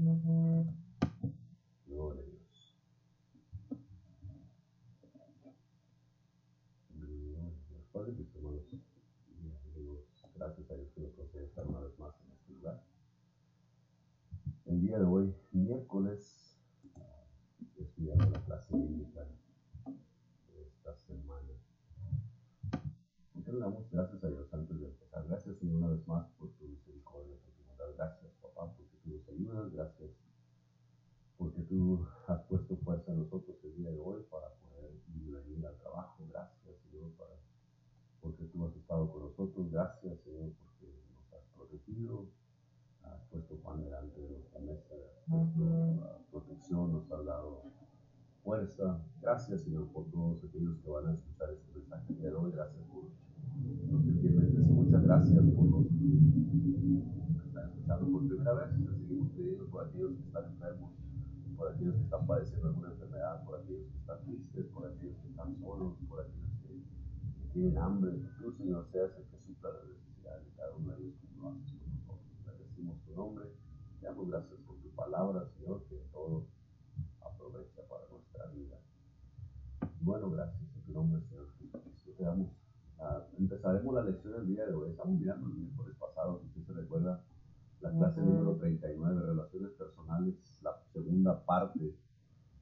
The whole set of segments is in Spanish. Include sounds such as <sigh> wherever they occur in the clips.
Gloria a Dios. Gloria a. Padre, mis hermanos y amigos, gracias a Dios que nos concede estar una vez más en este lugar. El día de hoy, miércoles, ah, estudiando la clase bíblica de esta semana. ¿Por qué le damos gracias a Dios antes de empezar? Gracias, Señor, una vez más por tu misericordia, por tu bondad. Gracias, papá, porque tú nos ayudas. Gracias porque tú has puesto fuerza en nosotros el día de hoy para poder ir venir al trabajo. Gracias, Señor, para, porque tú has estado con Gracias, Señor, porque nos has protegido. Has puesto pan delante de nuestra mesa, has puesto protección, nos has dado fuerza. Gracias, Señor, por todos aquellos que van a escuchar este mensaje el día de hoy. Gracias por los que fielmente escuchan. Gracias por los que están escuchando por primera vez. Te seguimos pidiendo por aquellos que están enfermos por aquellos que están padeciendo alguna enfermedad, por aquellos que están tristes, por aquellos que están solos, por aquellos que, que tienen hambre. Que tú, Señor, seas el que supla las necesidades de cada uno de ellos como lo haces con nosotros. Bendecimos tu nombre. Te damos gracias por tu palabra, Señor, que todo aprovecha para nuestra vida. Bueno, gracias en tu nombre, Señor Jesucristo. Te damos. Uh, empezaremos la lección el día de hoy. Estamos mirando el miércoles pasado, si usted se recuerda, la clase número 39, Relaciones Personales, la segunda parte.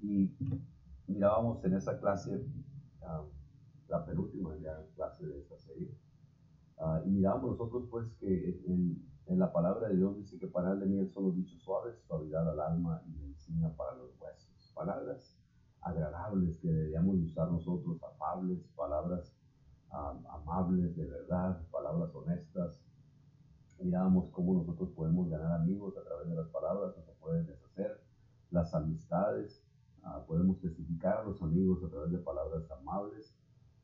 Y mirábamos en esa clase, la penúltima ya clase de esta serie, uh, y mirábamos nosotros pues que en, la palabra de Dios dice que para de miel son los dichos suaves, suavidad al alma y medicina para los huesos. Palabras agradables que deberíamos usar nosotros, afables, palabras amables de verdad, palabras honestas, mirábamos cómo nosotros podemos ganar amigos a través de las palabras, o se pueden deshacer las amistades, uh, podemos testificar a los amigos a través de palabras amables,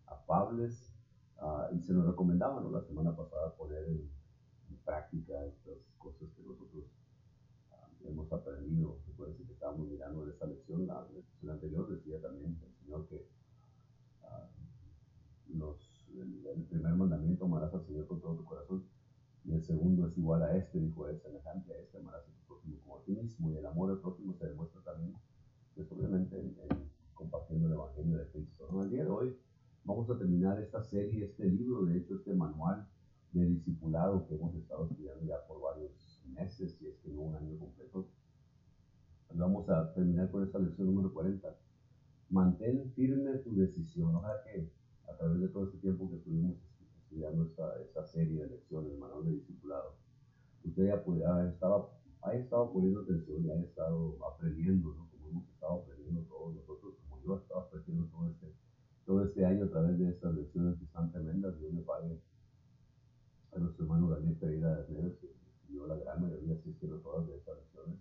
afables, uh, y se nos recomendaba ¿no? la semana pasada poner en, en, práctica estas cosas que nosotros uh, hemos aprendido. Recuerden que estábamos mirando en esta lección, la lección anterior decía también el Señor que los, el, el primer mandamiento, amarás al Señor con todo tu corazón, y el segundo es igual a este, dijo, es semejante a este, amarás a tu prójimo como a ti mismo, y el amor al prójimo se demuestra también, pues obviamente, en, en compartiendo el Evangelio de Cristo. El día de hoy vamos a terminar esta serie, este libro, de hecho, este manual de discipulado que hemos estado estudiando ya por varios meses, si es que no un año completo. Vamos a terminar con esta lección número 40. Mantén firme tu decisión. Ojalá que a través de todo este tiempo que estuvimos estudiando esta, esta serie de lecciones, el manual de discipulado, usted ya estado, ha estado poniendo atención y ha estado aprendiendo, ¿no? Hemos estado aprendiendo todos nosotros, como yo he estado aprendiendo todo este, todo este año a través de estas lecciones que están tremendas. Dios me pague a nuestro hermano Daniel Pereira de Neves, que dio la gran mayoría, si es que todas de estas lecciones.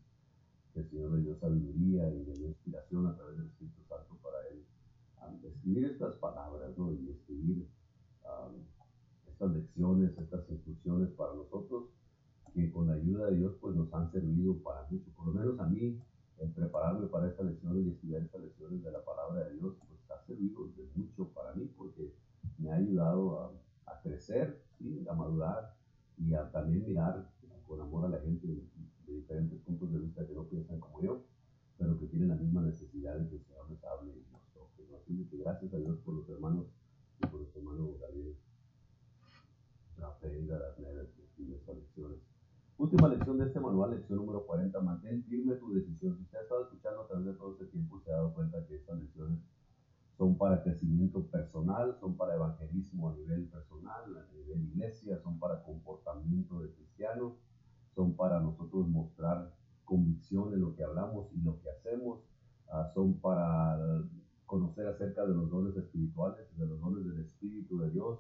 Que el Señor le dio sabiduría y le dio inspiración a través del Espíritu Santo para él um, escribir estas palabras ¿no? y escribir um, estas lecciones, estas instrucciones para nosotros, que con la ayuda de Dios pues nos han servido para mucho, por lo menos a mí, en prepararme para estas lecciones y estudiar estas lecciones de la palabra de Dios, pues ha servido de mucho para mí porque me ha ayudado a, a crecer, ¿sí? a madurar y a también mirar con amor a la gente de, de diferentes puntos de vista que no piensan como yo, pero que tienen la misma necesidad de que el Señor les hable y nos toque. ¿no? Así que gracias a Dios por los hermanos y por nuestro hermano David Pereira las Neves que escribe estas lecciones. Última lección de este manual, lección número 40. Mantén firme tu decisión. Si usted ha estado escuchando a través de todo este tiempo, se ha dado cuenta que estas lecciones son para crecimiento personal, son para evangelismo a nivel personal, a nivel iglesia, son para comportamiento de cristiano, son para nosotros mostrar convicción en lo que hablamos y lo que hacemos, uh, son para conocer acerca de los dones espirituales, de los dones del Espíritu de Dios,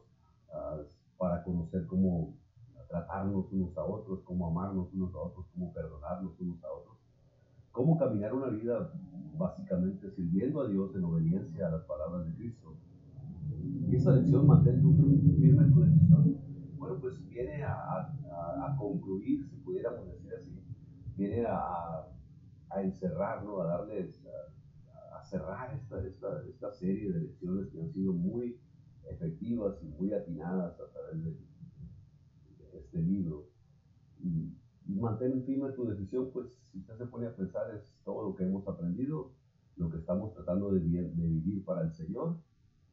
uh, para conocer cómo tratarnos unos a otros, cómo amarnos unos a otros, cómo perdonarnos unos a otros, cómo caminar una vida básicamente sirviendo a Dios en obediencia a las palabras de Cristo. Y esa lección, mantén tu, firme tu decisión, bueno, pues viene a, a, a concluir, si pudiéramos decir así, viene a, a encerrar, ¿no? a darles, a, cerrar esta, esta, esta serie de lecciones que han sido muy efectivas y muy atinadas a través de este libro. Y mantén firme tu decisión, pues si usted se pone a pensar es todo lo que hemos aprendido, lo que estamos tratando de, de vivir para el Señor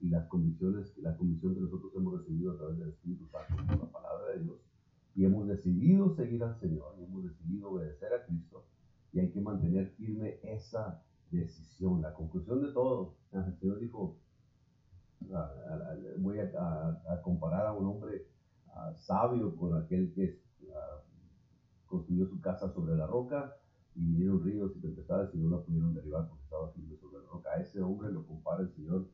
y las convicciones, la convicción que nosotros hemos recibido a través del Espíritu Santo la palabra de Dios. Y hemos decidido seguir al Señor, y hemos decidido obedecer a Cristo, y hay que mantener firme esa decisión. La conclusión de todo, el Señor dijo, voy a, comparar a un hombre sabio con aquel que construyó su casa sobre la roca y vinieron ríos y tempestades y no la pudieron derribar porque estaba firme sobre la roca. A ese hombre lo compara el Señor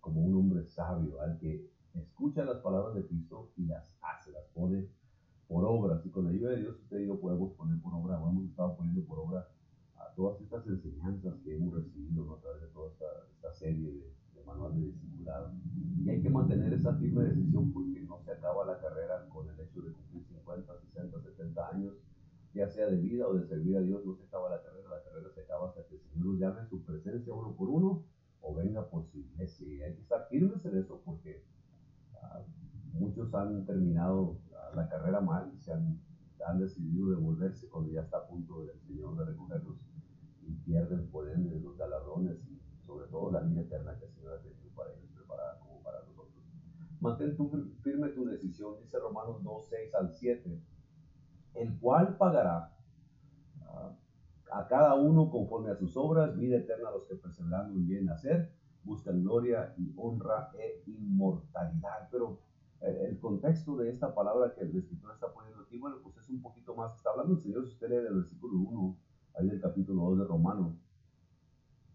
como un hombre sabio, al que escucha las palabras de Cristo y las hace, las pone por obra. Y con la ayuda de Dios usted y yo podemos poner por obra, o hemos estado poniendo por obra a todas estas enseñanzas que hemos recibido a través de toda esta, serie de manual de discipulado. Y hay que mantener esa firme decisión porque no se acaba la carrera con el hecho de cumplir 50, 60, 70 años, ya sea de vida o de servir a Dios, no se acaba la carrera, la carrera se acaba hasta que el Señor nos llame en su presencia uno por uno o venga por su iglesia. Y hay que estar firmes en eso porque ah, muchos han terminado ah, la carrera mal y se han, han, decidido devolverse cuando ya está a punto del Señor de recogerlos y pierden por ende los galardones y sobre todo la vida eterna que el Señor ha tenido para ellos preparada como para nosotros. Mantén tu, firme tu decisión, dice Romanos 2, 6 al 7, el cual pagará uh, a cada uno conforme a sus obras, vida eterna a los que perseverando en bien hacer, buscan gloria y honra e inmortalidad. Pero eh, el contexto de esta palabra que el escritor está poniendo aquí, bueno, pues es un poquito más, está hablando el Señor, si usted lee del versículo 1, ahí del capítulo 2 de Romano,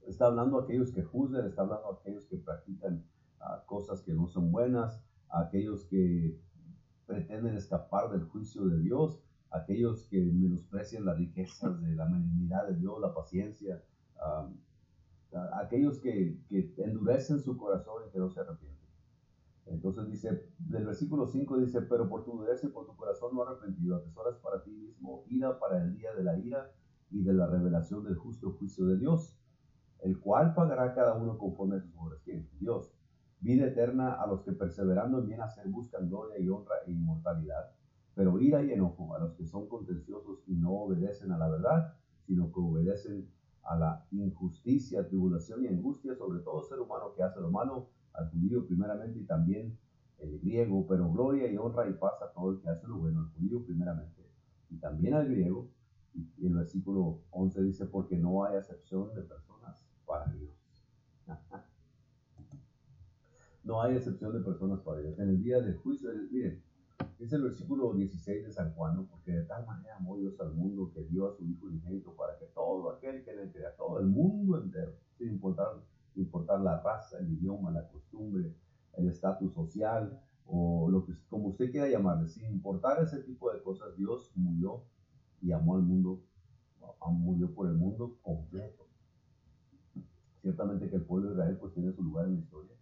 está hablando a aquellos que juzgan, está hablando a aquellos que practican uh, cosas que no son buenas, a aquellos que pretenden escapar del juicio de Dios, aquellos que menosprecian las riquezas de la benignidad de Dios, la paciencia, aquellos que, que, endurecen su corazón y que no se arrepienten. Entonces dice, del versículo 5 dice, pero por tu dureza y por tu corazón no arrepentido, atesoras para ti mismo ira para el día de la ira y de la revelación del justo juicio de Dios, el cual pagará cada uno conforme a sus obras. ¿Quién? Dios. Vida eterna a los que perseverando en bien hacer buscan gloria y honra e inmortalidad pero ira y enojo a los que son contenciosos y no obedecen a la verdad, sino que obedecen a la injusticia, tribulación y angustia sobre todo ser humano que hace lo malo, al judío primeramente y también el griego, pero gloria y honra y paz a todo el que hace lo bueno, al judío primeramente y también al griego. Y el versículo 11 dice, porque no hay acepción de personas para Dios. <laughs> no hay excepción de personas para Dios. En el día del juicio, miren, es el versículo 16 de San Juan, porque de tal manera amó Dios al mundo que dio a su Hijo unigénito para que todo aquel que le crea, todo el mundo entero, sin importar, importar la raza, el idioma, la costumbre, el estatus social o lo que como usted quiera llamarle, sin importar ese tipo de cosas, Dios murió y amó al mundo, murió por el mundo completo. Ciertamente que el pueblo de Israel pues tiene su lugar en la historia,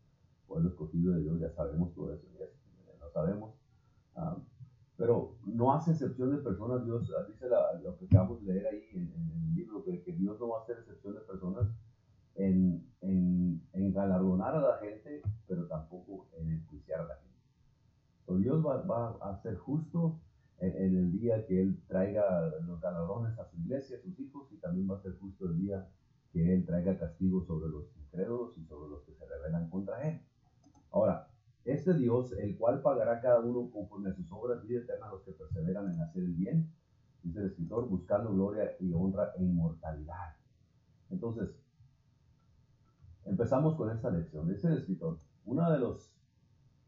pueblo escogido de Dios, ya sabemos todo eso, ya lo sabemos, Ah, pero no hace excepción de personas, Dios ah, dice lo que acabamos de leer ahí en, el libro, que, Dios no va a hacer excepción de personas en, en, en, galardonar a la gente, pero tampoco en enjuiciar a la gente. Dios va, a ser justo en, el día que Él traiga los galardones a su iglesia, a sus hijos, y también va a ser justo el día que Él traiga castigo sobre los incrédulos y sobre los que se rebelan contra Él. Ahora, este Dios, el cual pagará cada uno conforme a sus obras, vida eterna a los que perseveran en hacer el bien, dice el escritor, buscando gloria y honra e inmortalidad. Entonces, empezamos con esta lección. Dice el escritor, uno de los,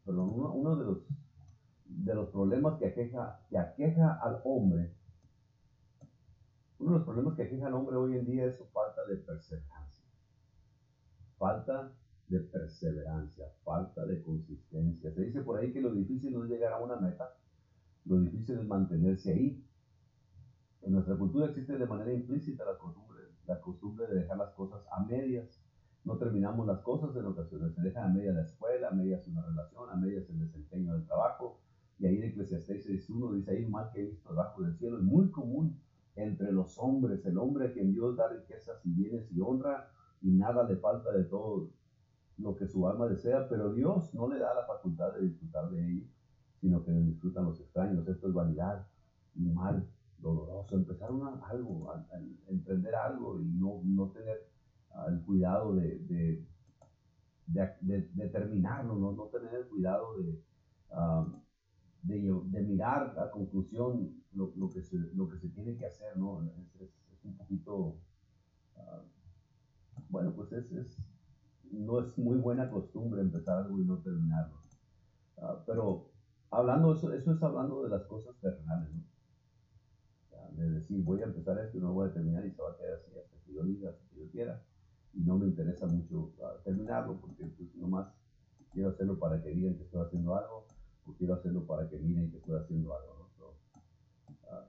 perdón, uno, de los de los problemas que aqueja, que aqueja al hombre, uno de los problemas que aqueja al hombre hoy en día es su falta de perseverancia. Falta de perseverancia, falta de consistencia. Se dice por ahí que lo difícil no es llegar a una meta, lo difícil es mantenerse ahí. En nuestra cultura existe de manera implícita la costumbre, la costumbre de dejar las cosas a medias. No terminamos las cosas en ocasiones, se dejan a medias la escuela, a medias una relación, a medias el desempeño del trabajo. Y ahí en Eclesiastes 6.1 dice ahí, mal que he visto debajo del cielo, es muy común entre los hombres, el hombre que en Dios da riquezas y bienes y honra, y nada le falta de todo lo que su alma desea, pero Dios no le da la facultad de disfrutar de ello, sino que disfrutan los extraños. Esto es vanidad y mal, doloroso, empezar algo, a, emprender algo y no, no tener ah, el cuidado de, de, de, terminarlo, ¿no? no tener el cuidado de, ah, de, mirar a conclusión lo, lo, que se, lo que se tiene que hacer, ¿no? Es, un poquito, ah, bueno, pues es, es, no es muy buena costumbre empezar algo y no terminarlo. pero hablando, eso, eso es hablando de las cosas terrenales, ¿no? de decir, voy a empezar esto y no voy a terminar y se va a quedar así hasta que yo diga, hasta que yo quiera. Y no me interesa mucho uh, terminarlo porque pues nomás quiero hacerlo para que digan que estoy haciendo algo quiero hacerlo para que miren que estoy haciendo algo. ¿no? Uh,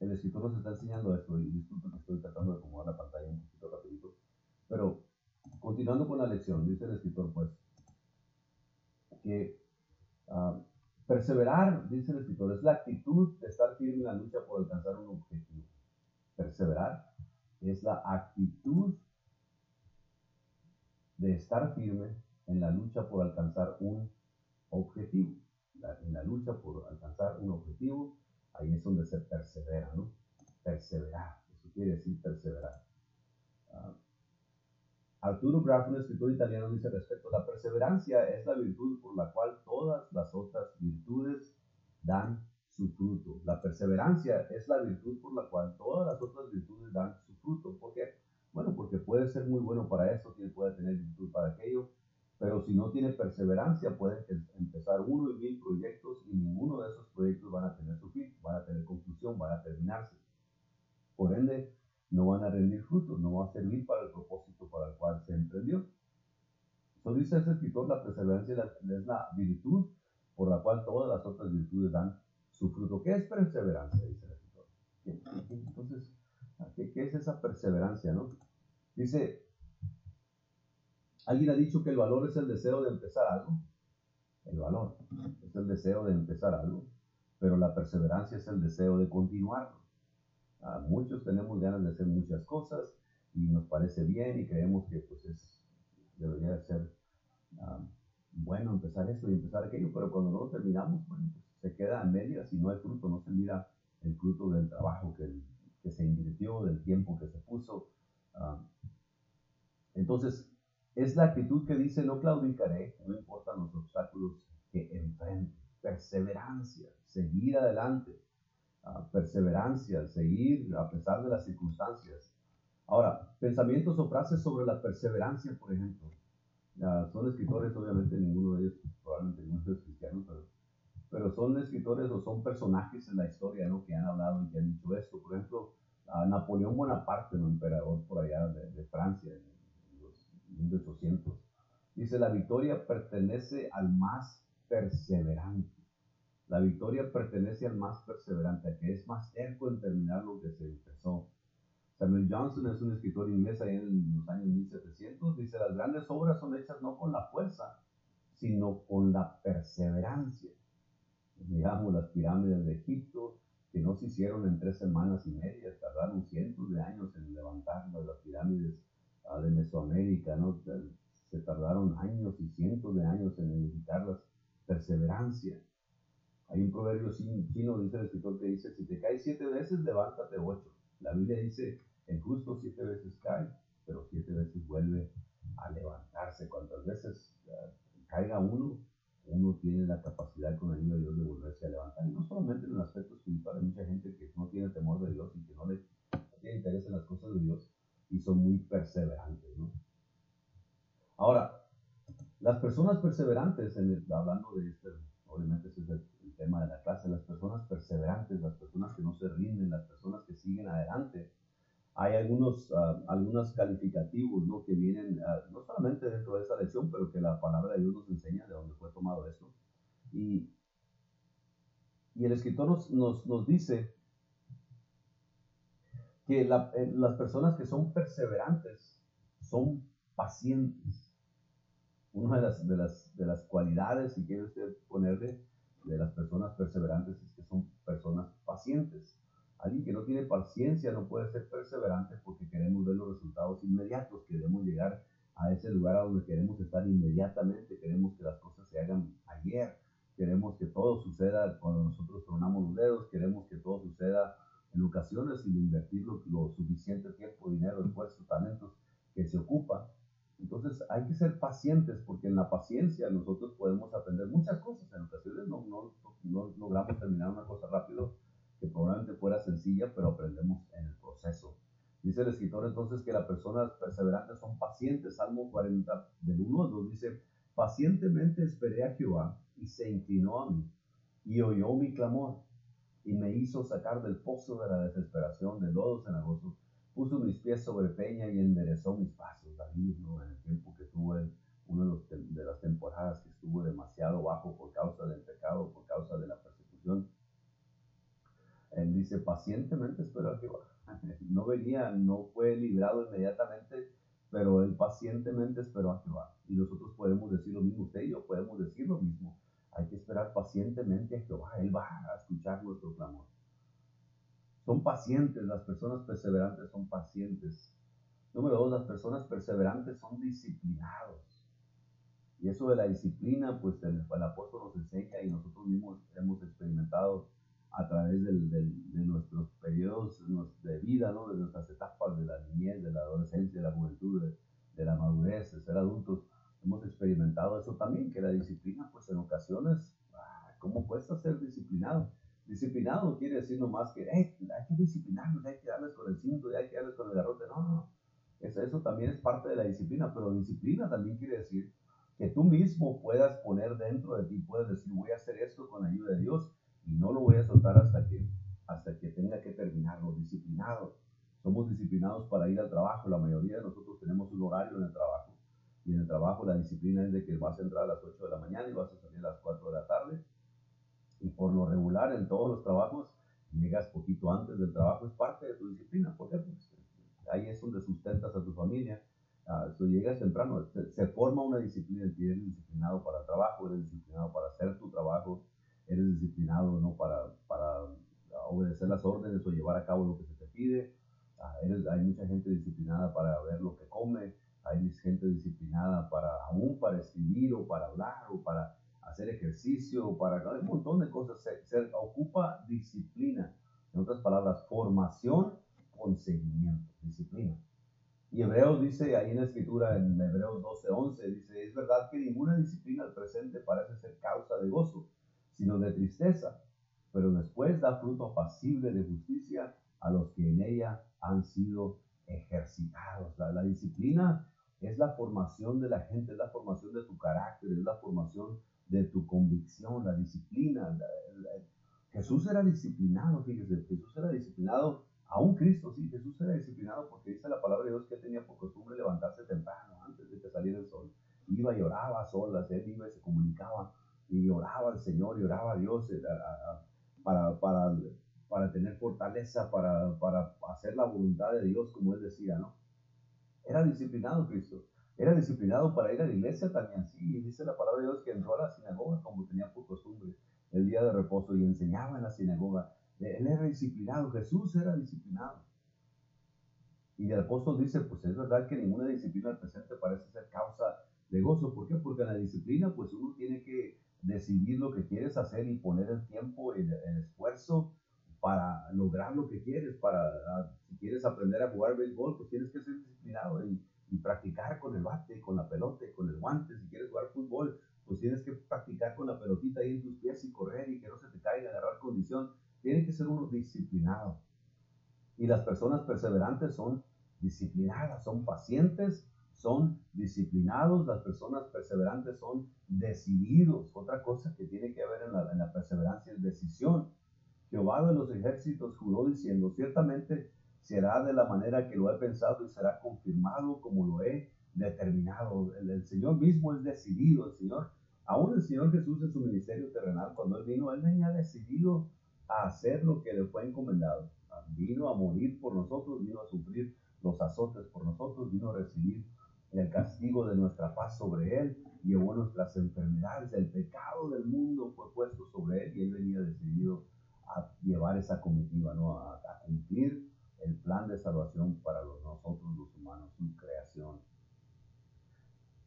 el escritor nos está enseñando esto y disculpen que estoy tratando de acomodar la pantalla un poquito rapidito. Pero continuando con la lección, dice el escritor pues que uh, Perseverar, dice el escritor, es la actitud de estar firme en la lucha por alcanzar un objetivo. Perseverar es la actitud de estar firme en la lucha por alcanzar un objetivo. En la lucha por alcanzar un objetivo, ahí es donde se persevera, ¿no? Perseverar, eso quiere decir perseverar. Ah, Arturo Graf, un escritor italiano, dice respecto, la perseverancia es la virtud por la cual todas las otras virtudes dan su fruto. La perseverancia es la virtud por la cual todas las otras virtudes dan su fruto. ¿Por qué? Bueno, porque puede ser muy bueno para esto, puede tener virtud para aquello, pero si no tiene perseverancia puede empezar uno y mil proyectos y ninguno de esos proyectos van a tener su fin, van a tener conclusión, van a terminarse. Por ende, no van a rendir frutos, no va a servir para el propósito para el cual se emprendió. Eso dice ese escritor, la perseverancia es la virtud por la cual todas las otras virtudes dan su fruto. ¿Qué es perseverancia? Dice el escritor. Entonces, ¿qué, ¿qué, es esa perseverancia? No? Dice, alguien ha dicho que el valor es el deseo de empezar algo. El valor es el deseo de empezar algo, pero la perseverancia es el deseo de continuarlo muchos tenemos ganas de hacer muchas cosas y nos parece bien y creemos que pues es, debería ser bueno empezar esto y empezar aquello, pero cuando no lo terminamos, bueno, pues, se queda a medias y no hay fruto, no se mira el fruto del trabajo que, que se invirtió, del tiempo que se puso. entonces, es la actitud que dice, no claudicaré, no importan los obstáculos que enfrente, perseverancia, seguir adelante perseverancia, seguir a pesar de las circunstancias. Ahora, pensamientos o frases sobre la perseverancia, por ejemplo. son escritores, obviamente ninguno de ellos, probablemente ninguno de ellos cristianos, pero, pero, son escritores o son personajes en la historia ¿no? que han hablado y que han dicho esto. Por ejemplo, Napoleón Bonaparte, un emperador por allá de, Francia, 1800, dice, la victoria pertenece al más perseverante. La victoria pertenece al más perseverante, que es más terco en terminar lo que se empezó. Samuel Johnson es un escritor inglés ahí en los años 1700. Dice, las grandes obras son hechas no con la fuerza, sino con la perseverancia. Miramos las pirámides de Egipto, que no se hicieron en tres semanas y media, tardaron cientos de años en levantarlas, las pirámides de Mesoamérica, ¿no? Se tardaron años y cientos de años en edificarlas. Perseverancia. Hay un proverbio chino, dice el escritor, que dice, si te caes siete veces, levántate ocho. La Biblia dice, el justo siete veces cae, pero siete veces vuelve a levantarse. Cuantas veces uh, caiga uno, uno tiene la capacidad con la ayuda de Dios de volverse a levantar. Y no solamente en el aspecto espiritual, hay mucha gente que no tiene temor de Dios y que no le tiene interés en las cosas de Dios y son muy perseverantes. ¿no? Ahora, las personas perseverantes, en hablando de este, obviamente ese es el tema de la clase, las personas perseverantes, las personas que no se rinden, las personas que siguen adelante. Hay algunos, uh, algunos calificativos ¿no? que vienen uh, no solamente dentro de esta lección, pero que la palabra de Dios nos enseña de dónde fue tomado esto. Y, y el escritor nos, nos, nos dice que eh, las personas que son perseverantes son pacientes. Una de las, de las, de las cualidades, si quiere usted ponerle, de las personas perseverantes es que son personas pacientes. Alguien que no tiene paciencia no puede ser perseverante porque queremos ver los resultados inmediatos, queremos llegar a ese lugar a donde queremos estar inmediatamente, queremos que las cosas se hagan ayer, queremos que todo suceda cuando nosotros tronamos los dedos, queremos que todo suceda en ocasiones sin invertir lo, suficiente tiempo, dinero, esfuerzo, talentos que se ocupa. Entonces hay que ser pacientes porque en la paciencia nosotros podemos aprender muchas cosas. En ocasiones no, no, no logramos terminar una cosa rápido que probablemente fuera sencilla, pero aprendemos en el proceso. Dice el escritor entonces que las personas perseverantes son pacientes. Salmo 40 del 1 al 2 dice, pacientemente esperé a Jehová y se inclinó a mí y oyó mi clamor y me hizo sacar del pozo de la desesperación, de lodo cenagoso, puso mis pies sobre peña y enderezó mis pasos. David, ¿no? en el tiempo que tuve, una de, de las temporadas que estuvo demasiado bajo por causa del pecado, por causa de la persecución, él dice, pacientemente espero a Jehová. <laughs> No venía, no fue librado inmediatamente, pero él pacientemente esperó a Jehová. Y nosotros podemos decir lo mismo, usted y yo podemos decir lo mismo. Hay que esperar pacientemente a Jehová. Él va a escuchar nuestro clamor. Son pacientes, las personas perseverantes son pacientes. Número dos, las personas perseverantes son disciplinados. Y eso de la disciplina, pues el, apóstol nos enseña y nosotros mismos hemos experimentado a través de nuestros periodos de vida, ¿no? de nuestras etapas de la niñez, de la adolescencia, de la juventud, de, de la madurez, de ser adultos hemos experimentado eso también, que la disciplina, pues en ocasiones, ah, ¿cómo cuesta ser disciplinado? Disciplinado no quiere decir nomás que hay que disciplinarnos, hay que darles con el cinto, hay que darles con el garrote. No, no, eso, eso también es parte de la disciplina, pero disciplina también quiere decir que tú mismo puedas poner dentro de ti, puedes decir, voy a hacer esto con la ayuda de Dios y no lo voy a soltar hasta que, hasta que tenga que terminarlo, disciplinado. Somos disciplinados para ir al trabajo, la mayoría de nosotros tenemos un horario en el trabajo y en el trabajo la disciplina es de que vas a entrar a las 8 de la mañana y vas a salir a las 4 de la tarde. Y por lo regular en todos los trabajos llegas poquito antes del trabajo, es parte de tu disciplina. porque Pues ahí es donde sustentas a tu familia. Uh, llegas temprano, se, forma una disciplina, eres disciplinado para trabajo, eres disciplinado para hacer tu trabajo, eres disciplinado no para, para obedecer las órdenes o llevar a cabo lo que se te pide. Uh, eres, hay mucha gente disciplinada para ver lo que come, hay gente disciplinada para aún para escribir o para hablar o para hacer ejercicio o para un montón de cosas. Se, ocupa disciplina. En otras palabras, formación con seguimiento, disciplina. Y Hebreos dice ahí en la escritura, en Hebreos 12:11, dice, es verdad que ninguna disciplina al presente parece ser causa de gozo, sino de tristeza, pero después da fruto apacible de justicia a los que en ella han sido ejercitados. la disciplina es la formación de la gente, es la formación de tu carácter, es la formación de tu convicción, la disciplina. Jesús era disciplinado, fíjese, Jesús era disciplinado, aún Cristo, sí, Jesús era disciplinado porque dice la palabra de Dios que tenía por costumbre levantarse temprano, antes de que saliera el sol. Iba y oraba a solas, él iba y se comunicaba y oraba al Señor y oraba a Dios eh, para, para, para tener fortaleza, para, para hacer la voluntad de Dios, como él decía, ¿no? Era disciplinado Cristo. Era disciplinado para ir a la iglesia también, sí. Dice la palabra de Dios que entró a la sinagoga como tenía por costumbre el día de reposo y enseñaba en la sinagoga. Él era disciplinado, Jesús era disciplinado. Y el apóstol dice, pues es verdad que ninguna disciplina presente parece ser causa de gozo. ¿Por qué? Porque en la disciplina pues uno tiene que decidir lo que quieres hacer y poner el tiempo, el, el esfuerzo para lograr lo que quieres, para, ah, si quieres aprender a jugar béisbol, pues tienes que ser disciplinado y, practicar con el bate, con la pelota, con el guante. Si quieres jugar fútbol, pues tienes que practicar con la pelotita ahí en tus pies y correr y que no se te caiga, agarrar condición. Tiene que ser uno disciplinado. Y las personas perseverantes son disciplinadas, son pacientes, son disciplinados. Las personas perseverantes son decididos. Otra cosa que tiene que haber en la, en la perseverancia es decisión Jehová de los ejércitos juró diciendo, ciertamente será de la manera que lo he pensado y será confirmado como lo he determinado. El, Señor mismo es decidido, el Señor, aún el Señor Jesús en su ministerio terrenal, cuando Él vino, Él venía decidido a hacer lo que le fue encomendado. Vino a morir por nosotros, vino a sufrir los azotes por nosotros, vino a recibir el castigo de nuestra paz sobre Él, llevó nuestras enfermedades, el pecado del mundo fue puesto sobre Él y Él venía decidido a llevar esa comitiva, ¿no? A, cumplir el plan de salvación para nosotros los humanos, su creación.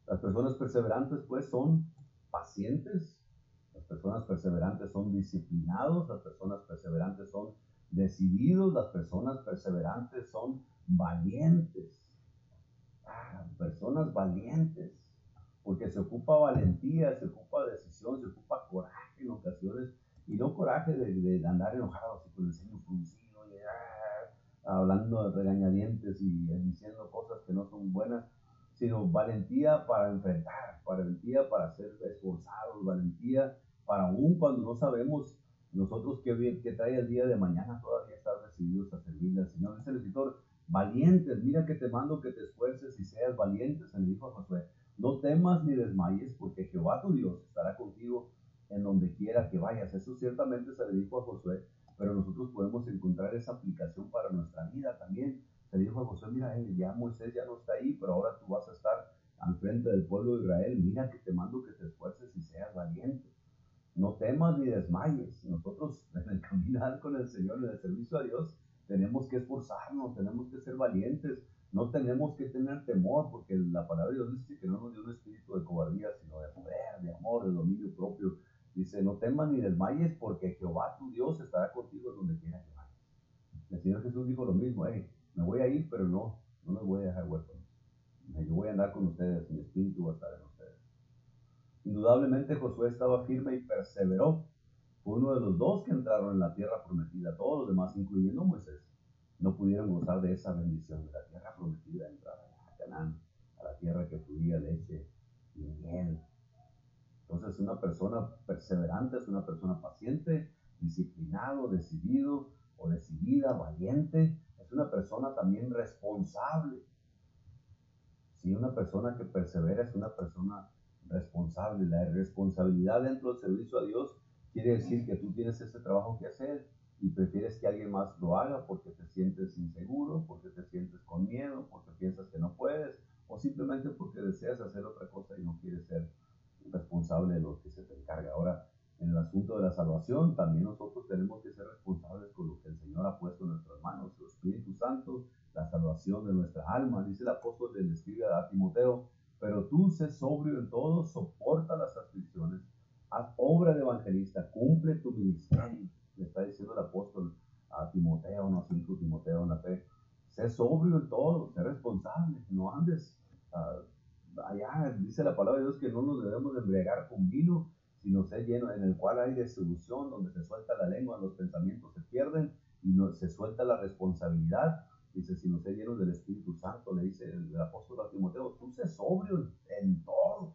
Las personas perseverantes pues son pacientes Las personas perseverantes son disciplinados, las personas perseverantes son decididos, las personas perseverantes son valientes. Ah, personas valientes, porque se ocupa valentía, se ocupa decisión, se ocupa coraje en ocasiones, y no coraje de, andar enojados y con el ceño fruncido, y, ah, hablando de regañadientes y diciendo cosas que no son buenas, sino valentía para enfrentar, valentía para ser esforzados, valentía para aún cuando no sabemos nosotros qué, qué trae el día de mañana, todavía estar decididos a servirle al Señor. Dice el escritor, valientes, mira que te mando que te esfuerces y seas valientes, se le dijo a Josué, no temas ni desmayes, porque Jehová tu Dios estará contigo en donde quiera que vayas. Eso ciertamente se le dijo a Josué, pero nosotros podemos encontrar esa aplicación para nuestra vida también. Se le dijo a Josué, mira, eh, ya Moisés ya no está ahí, pero ahora tú vas a estar al frente del pueblo de Israel. Mira que te mando que te esfuerces y seas valiente. No temas ni desmayes. Nosotros en el caminar con el Señor, en el servicio a Dios, tenemos que esforzarnos, tenemos que ser valientes, no tenemos que tener temor, porque la palabra de Dios dice que no nos dio un espíritu de cobardía, sino de poder, de amor, de dominio propio. Dice, no temas ni desmayes, porque Jehová tu Dios estará contigo donde quiera que vayas. El Señor Jesús dijo lo mismo, hey, me voy a ir, pero no, no los voy a dejar huérfanos. Yo voy a andar con ustedes, mi espíritu va a estar en ustedes. Indudablemente Josué estaba firme y perseveró fue uno de los dos que entraron en la tierra prometida. Todos los demás, incluyendo Moisés, no pudieron gozar de esa bendición de la tierra prometida, entrar a Canaán, a la tierra que fluía leche y miel. Entonces, una persona perseverante es una persona paciente, disciplinado, decidido o decidida, valiente. Es una persona también responsable. Si una persona que persevera es una persona responsable. La responsabilidad dentro del servicio a Dios quiere decir que tú tienes ese trabajo que hacer y prefieres que alguien más lo haga porque te sientes inseguro, porque te sientes con miedo, porque piensas que no puedes o simplemente porque deseas hacer otra cosa y no quieres ser responsable de lo que se te encarga. Ahora, en el asunto de la salvación, también nosotros tenemos que ser responsables con lo que el Señor ha puesto en nuestras manos, el Espíritu Santo, la salvación de nuestra alma. Dice el apóstol, le escribe a Timoteo, pero tú sé sobrio en todo, soporta las aflicciones haz obra de evangelista, cumple tu ministerio. Le está diciendo el apóstol a Timoteo, no a su Timoteo en la fe. Sé sobrio en todo, sé responsable, no andes ah, allá. Dice la palabra de Dios que no nos debemos de embriagar con vino, sino sé lleno, en el cual hay distribución, donde se suelta la lengua, los pensamientos se pierden y no, se suelta la responsabilidad. Dice, si no sé lleno del Espíritu Santo, le dice el, apóstol a Timoteo, tú sé sobrio en todo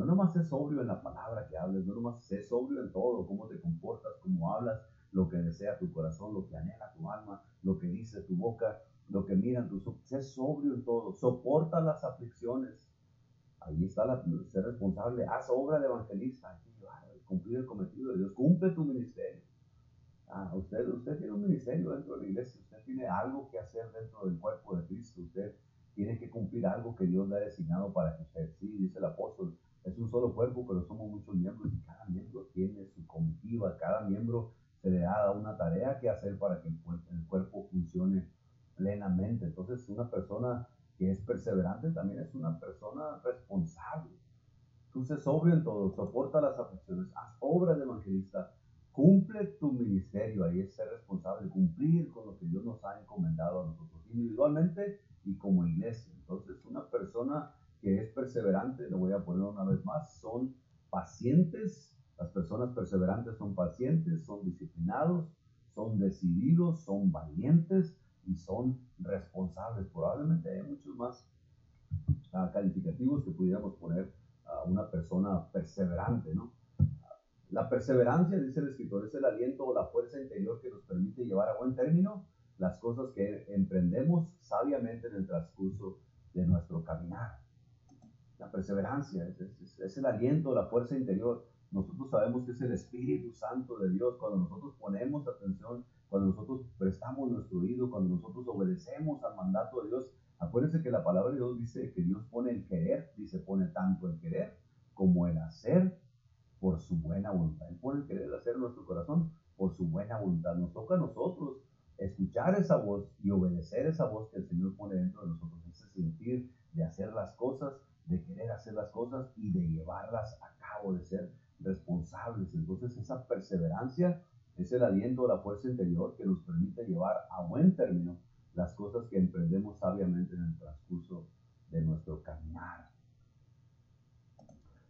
no nomás sé sobrio en la palabra que hables, no nomás sé sobrio en todo, cómo te comportas, cómo hablas, lo que desea tu corazón, lo que anhela tu alma, lo que dice tu boca, lo que miran tus. Sé sobrio en todo, soporta las aflicciones. Ahí está la, ser responsable, haz obra de evangelista, cumplir el cometido de Dios, cumple tu ministerio. Ah, usted, usted tiene un ministerio dentro de la iglesia, usted tiene algo que hacer dentro del cuerpo de Cristo, usted tiene que cumplir algo que Dios le ha designado para que usted, sí, dice el apóstol, es un solo cuerpo, pero somos muchos miembros y cada miembro tiene su comitiva, cada miembro se le da una tarea que hacer para que el, cuerpo funcione plenamente. Entonces, una persona que es perseverante también es una persona responsable. Tú se sobrio en todo, soporta las aflicciones, haz obra de evangelista, cumple tu ministerio, ahí es ser responsable, cumplir con lo que Dios nos ha encomendado a nosotros individualmente y como iglesia. Entonces, una persona que es perseverante, lo voy a poner una vez más, son pacientes, las personas perseverantes son pacientes, son disciplinados, son decididos, son valientes y son responsables. Probablemente hay muchos más uh, calificativos que pudiéramos poner a una persona perseverante, ¿no? La perseverancia, dice el escritor, es el aliento o la fuerza interior que nos permite llevar a buen término las cosas que emprendemos sabiamente en el transcurso de nuestro caminar la perseverancia, es, el aliento, la fuerza interior. Nosotros sabemos que es el Espíritu Santo de Dios. Cuando nosotros ponemos atención, cuando nosotros prestamos nuestro oído, cuando nosotros obedecemos al mandato de Dios, acuérdense que la palabra de Dios dice que Dios pone el querer, dice pone tanto el querer como el hacer por su buena voluntad. Él pone el querer hacer nuestro corazón por su buena voluntad. Nos toca a nosotros escuchar esa voz y obedecer esa voz que el Señor pone dentro de nosotros, ese sentir de hacer las cosas de querer hacer las cosas y de llevarlas a cabo, de ser responsables. Entonces esa perseverancia es el aliento, la fuerza interior que nos permite llevar a buen término las cosas que emprendemos sabiamente en el transcurso de nuestro caminar.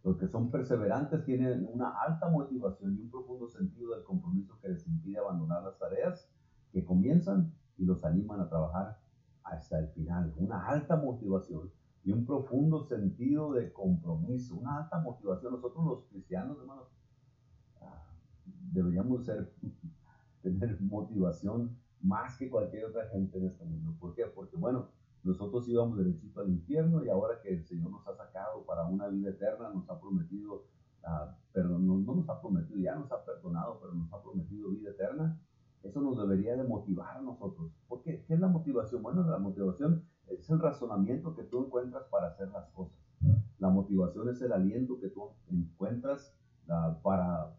Los que son perseverantes tienen una alta motivación y un profundo sentido del compromiso que les impide abandonar las tareas que comienzan y los animan a trabajar hasta el final. Una alta motivación y un profundo sentido de compromiso, una alta motivación. Nosotros los cristianos, hermanos, ah, deberíamos ser, <laughs> tener motivación más que cualquier otra gente en este mundo. ¿Por qué? Porque, bueno, nosotros íbamos derechito al infierno y ahora que el Señor nos ha sacado para una vida eterna, nos ha prometido, uh, perdón, no, no, nos ha prometido, ya nos ha perdonado, pero nos ha prometido vida eterna. Eso nos debería de motivar a nosotros. ¿Por qué? ¿Qué es la motivación? Bueno, la motivación es el razonamiento que tú encuentras para hacer las cosas. La motivación es el aliento que tú encuentras uh, para,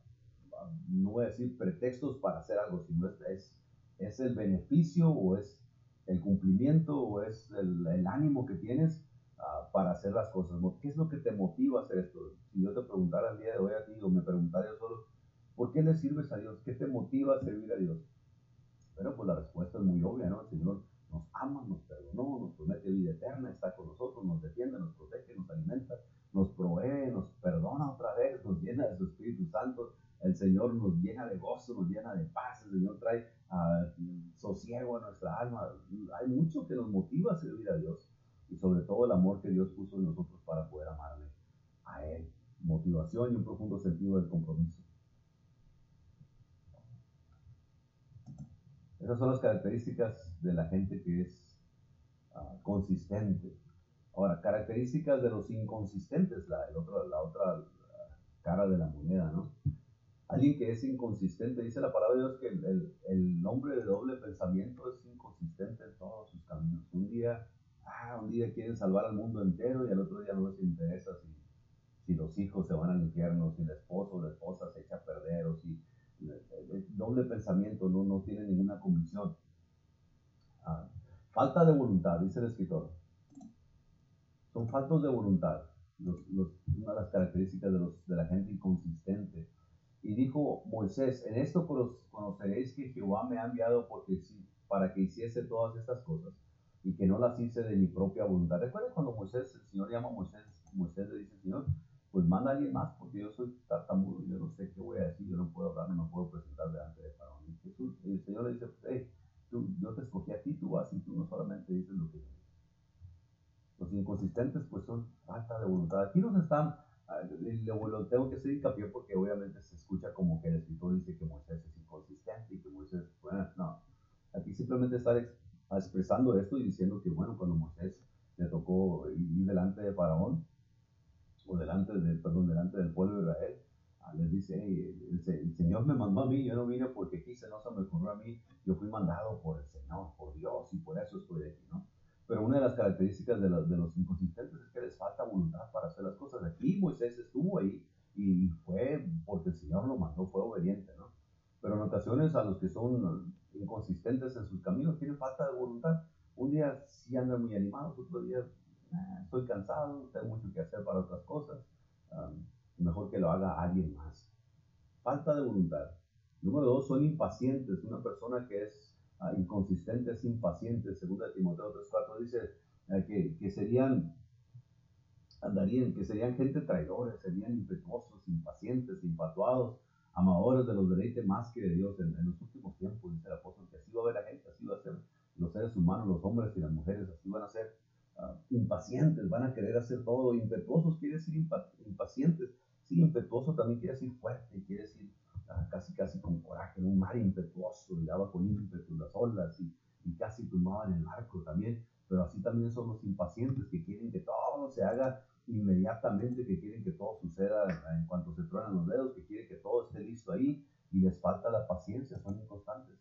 no voy a decir pretextos para hacer algo, sino es, es el beneficio o es el cumplimiento o es el, el ánimo que tienes uh, para hacer las cosas. ¿Qué es lo que te motiva a hacer esto? Si yo te preguntara el día de hoy a ti o me preguntara yo solo, ¿por qué le sirves a Dios? ¿Qué te motiva a servir a Dios? Bueno, pues la respuesta es muy obvia, ¿no? El Señor nos ama, nos perdonó, nos promete vida eterna, está con nosotros, nos defiende, nos protege, nos alimenta, nos provee, nos perdona otra vez, nos llena de su Espíritu Santo. El Señor nos llena de gozo, nos llena de paz, el Señor trae uh, sosiego a nuestra alma. Hay mucho que nos motiva a servir a Dios y sobre todo el amor que Dios puso en nosotros para poder amarle a Él. Motivación y un profundo sentido del compromiso. Esas son las características de la gente que es uh, consistente. Ahora, características de los inconsistentes, la, el la otra cara de la moneda, ¿no? Alguien que es inconsistente, dice la palabra de Dios que el, el, hombre de doble pensamiento es inconsistente en todos sus caminos. Un día, ah, un día quieren salvar al mundo entero y al otro día no les interesa si, si los hijos se van al infierno, si el esposo o la esposa se echa a perder o si el doble pensamiento no, no tiene ninguna convicción. Ah, falta de voluntad, dice el escritor. Son faltos de voluntad, los, una de las características de, los, de la gente inconsistente. Y dijo Moisés, en esto conoceréis que Jehová me ha enviado porque sí, para que hiciese todas estas cosas y que no las hice de mi propia voluntad. Recuerden cuando Moisés, el Señor llama a Moisés, Moisés le dice, Señor, pues manda a alguien más, porque yo soy tartamudo, yo no sé qué voy a decir, yo no puedo hablar, no me puedo presentar delante de Faraón. Y el Señor le dice, hey, tú, yo te escogí a ti, tú vas y tú no solamente dices lo que yo Los inconsistentes pues son falta de voluntad. Aquí nos están, ah, lo tengo que hacer hincapié porque obviamente se escucha como que el escritor dice que Moisés es inconsistente y que Moisés, bueno, no. Aquí simplemente está expresando esto y diciendo que, bueno, cuando Moisés le tocó ir delante de Faraón, o delante, de, perdón, delante del pueblo de Israel, ah, les dice, el, Señor me mandó a mí, yo no vine porque quise, no se me ocurrió a mí, yo fui mandado por el Señor, por Dios, y por eso estoy aquí, ¿no? Pero una de las características de, de los inconsistentes es que les falta voluntad para hacer las cosas. Aquí Moisés estuvo ahí y fue porque el Señor lo mandó, fue obediente, ¿no? Pero en ocasiones a los que son inconsistentes en sus caminos tienen falta de voluntad. Un día sí andan muy animados, otro día estoy cansado, tengo mucho que hacer para otras cosas, mejor que lo haga alguien más. Falta de voluntad. Número dos, son impacientes. Una persona que es uh, inconsistente es impaciente. Segunda Timoteo 3.4 dice uh, que, que, serían, andarían, que serían gente traidores, serían impetuosos, impacientes, infatuados, amadores de los deleites más que de Dios en, los últimos tiempos, dice el apóstol, que así va a haber la gente, así va a ser los seres humanos, los hombres y las mujeres, así van a ser uh, impacientes, van a querer hacer todo. Impetuosos quiere decir impacientes. Sí, impetuoso también quiere decir fuerte, quiere decir casi, casi con coraje, un mar impetuoso y daba con ímpetu las olas y, y casi tumbaban el barco también. Pero así también son los impacientes que quieren que todo se haga inmediatamente, que quieren que todo suceda en cuanto se truenan los dedos, que quieren que todo esté listo ahí y les falta la paciencia, son inconstantes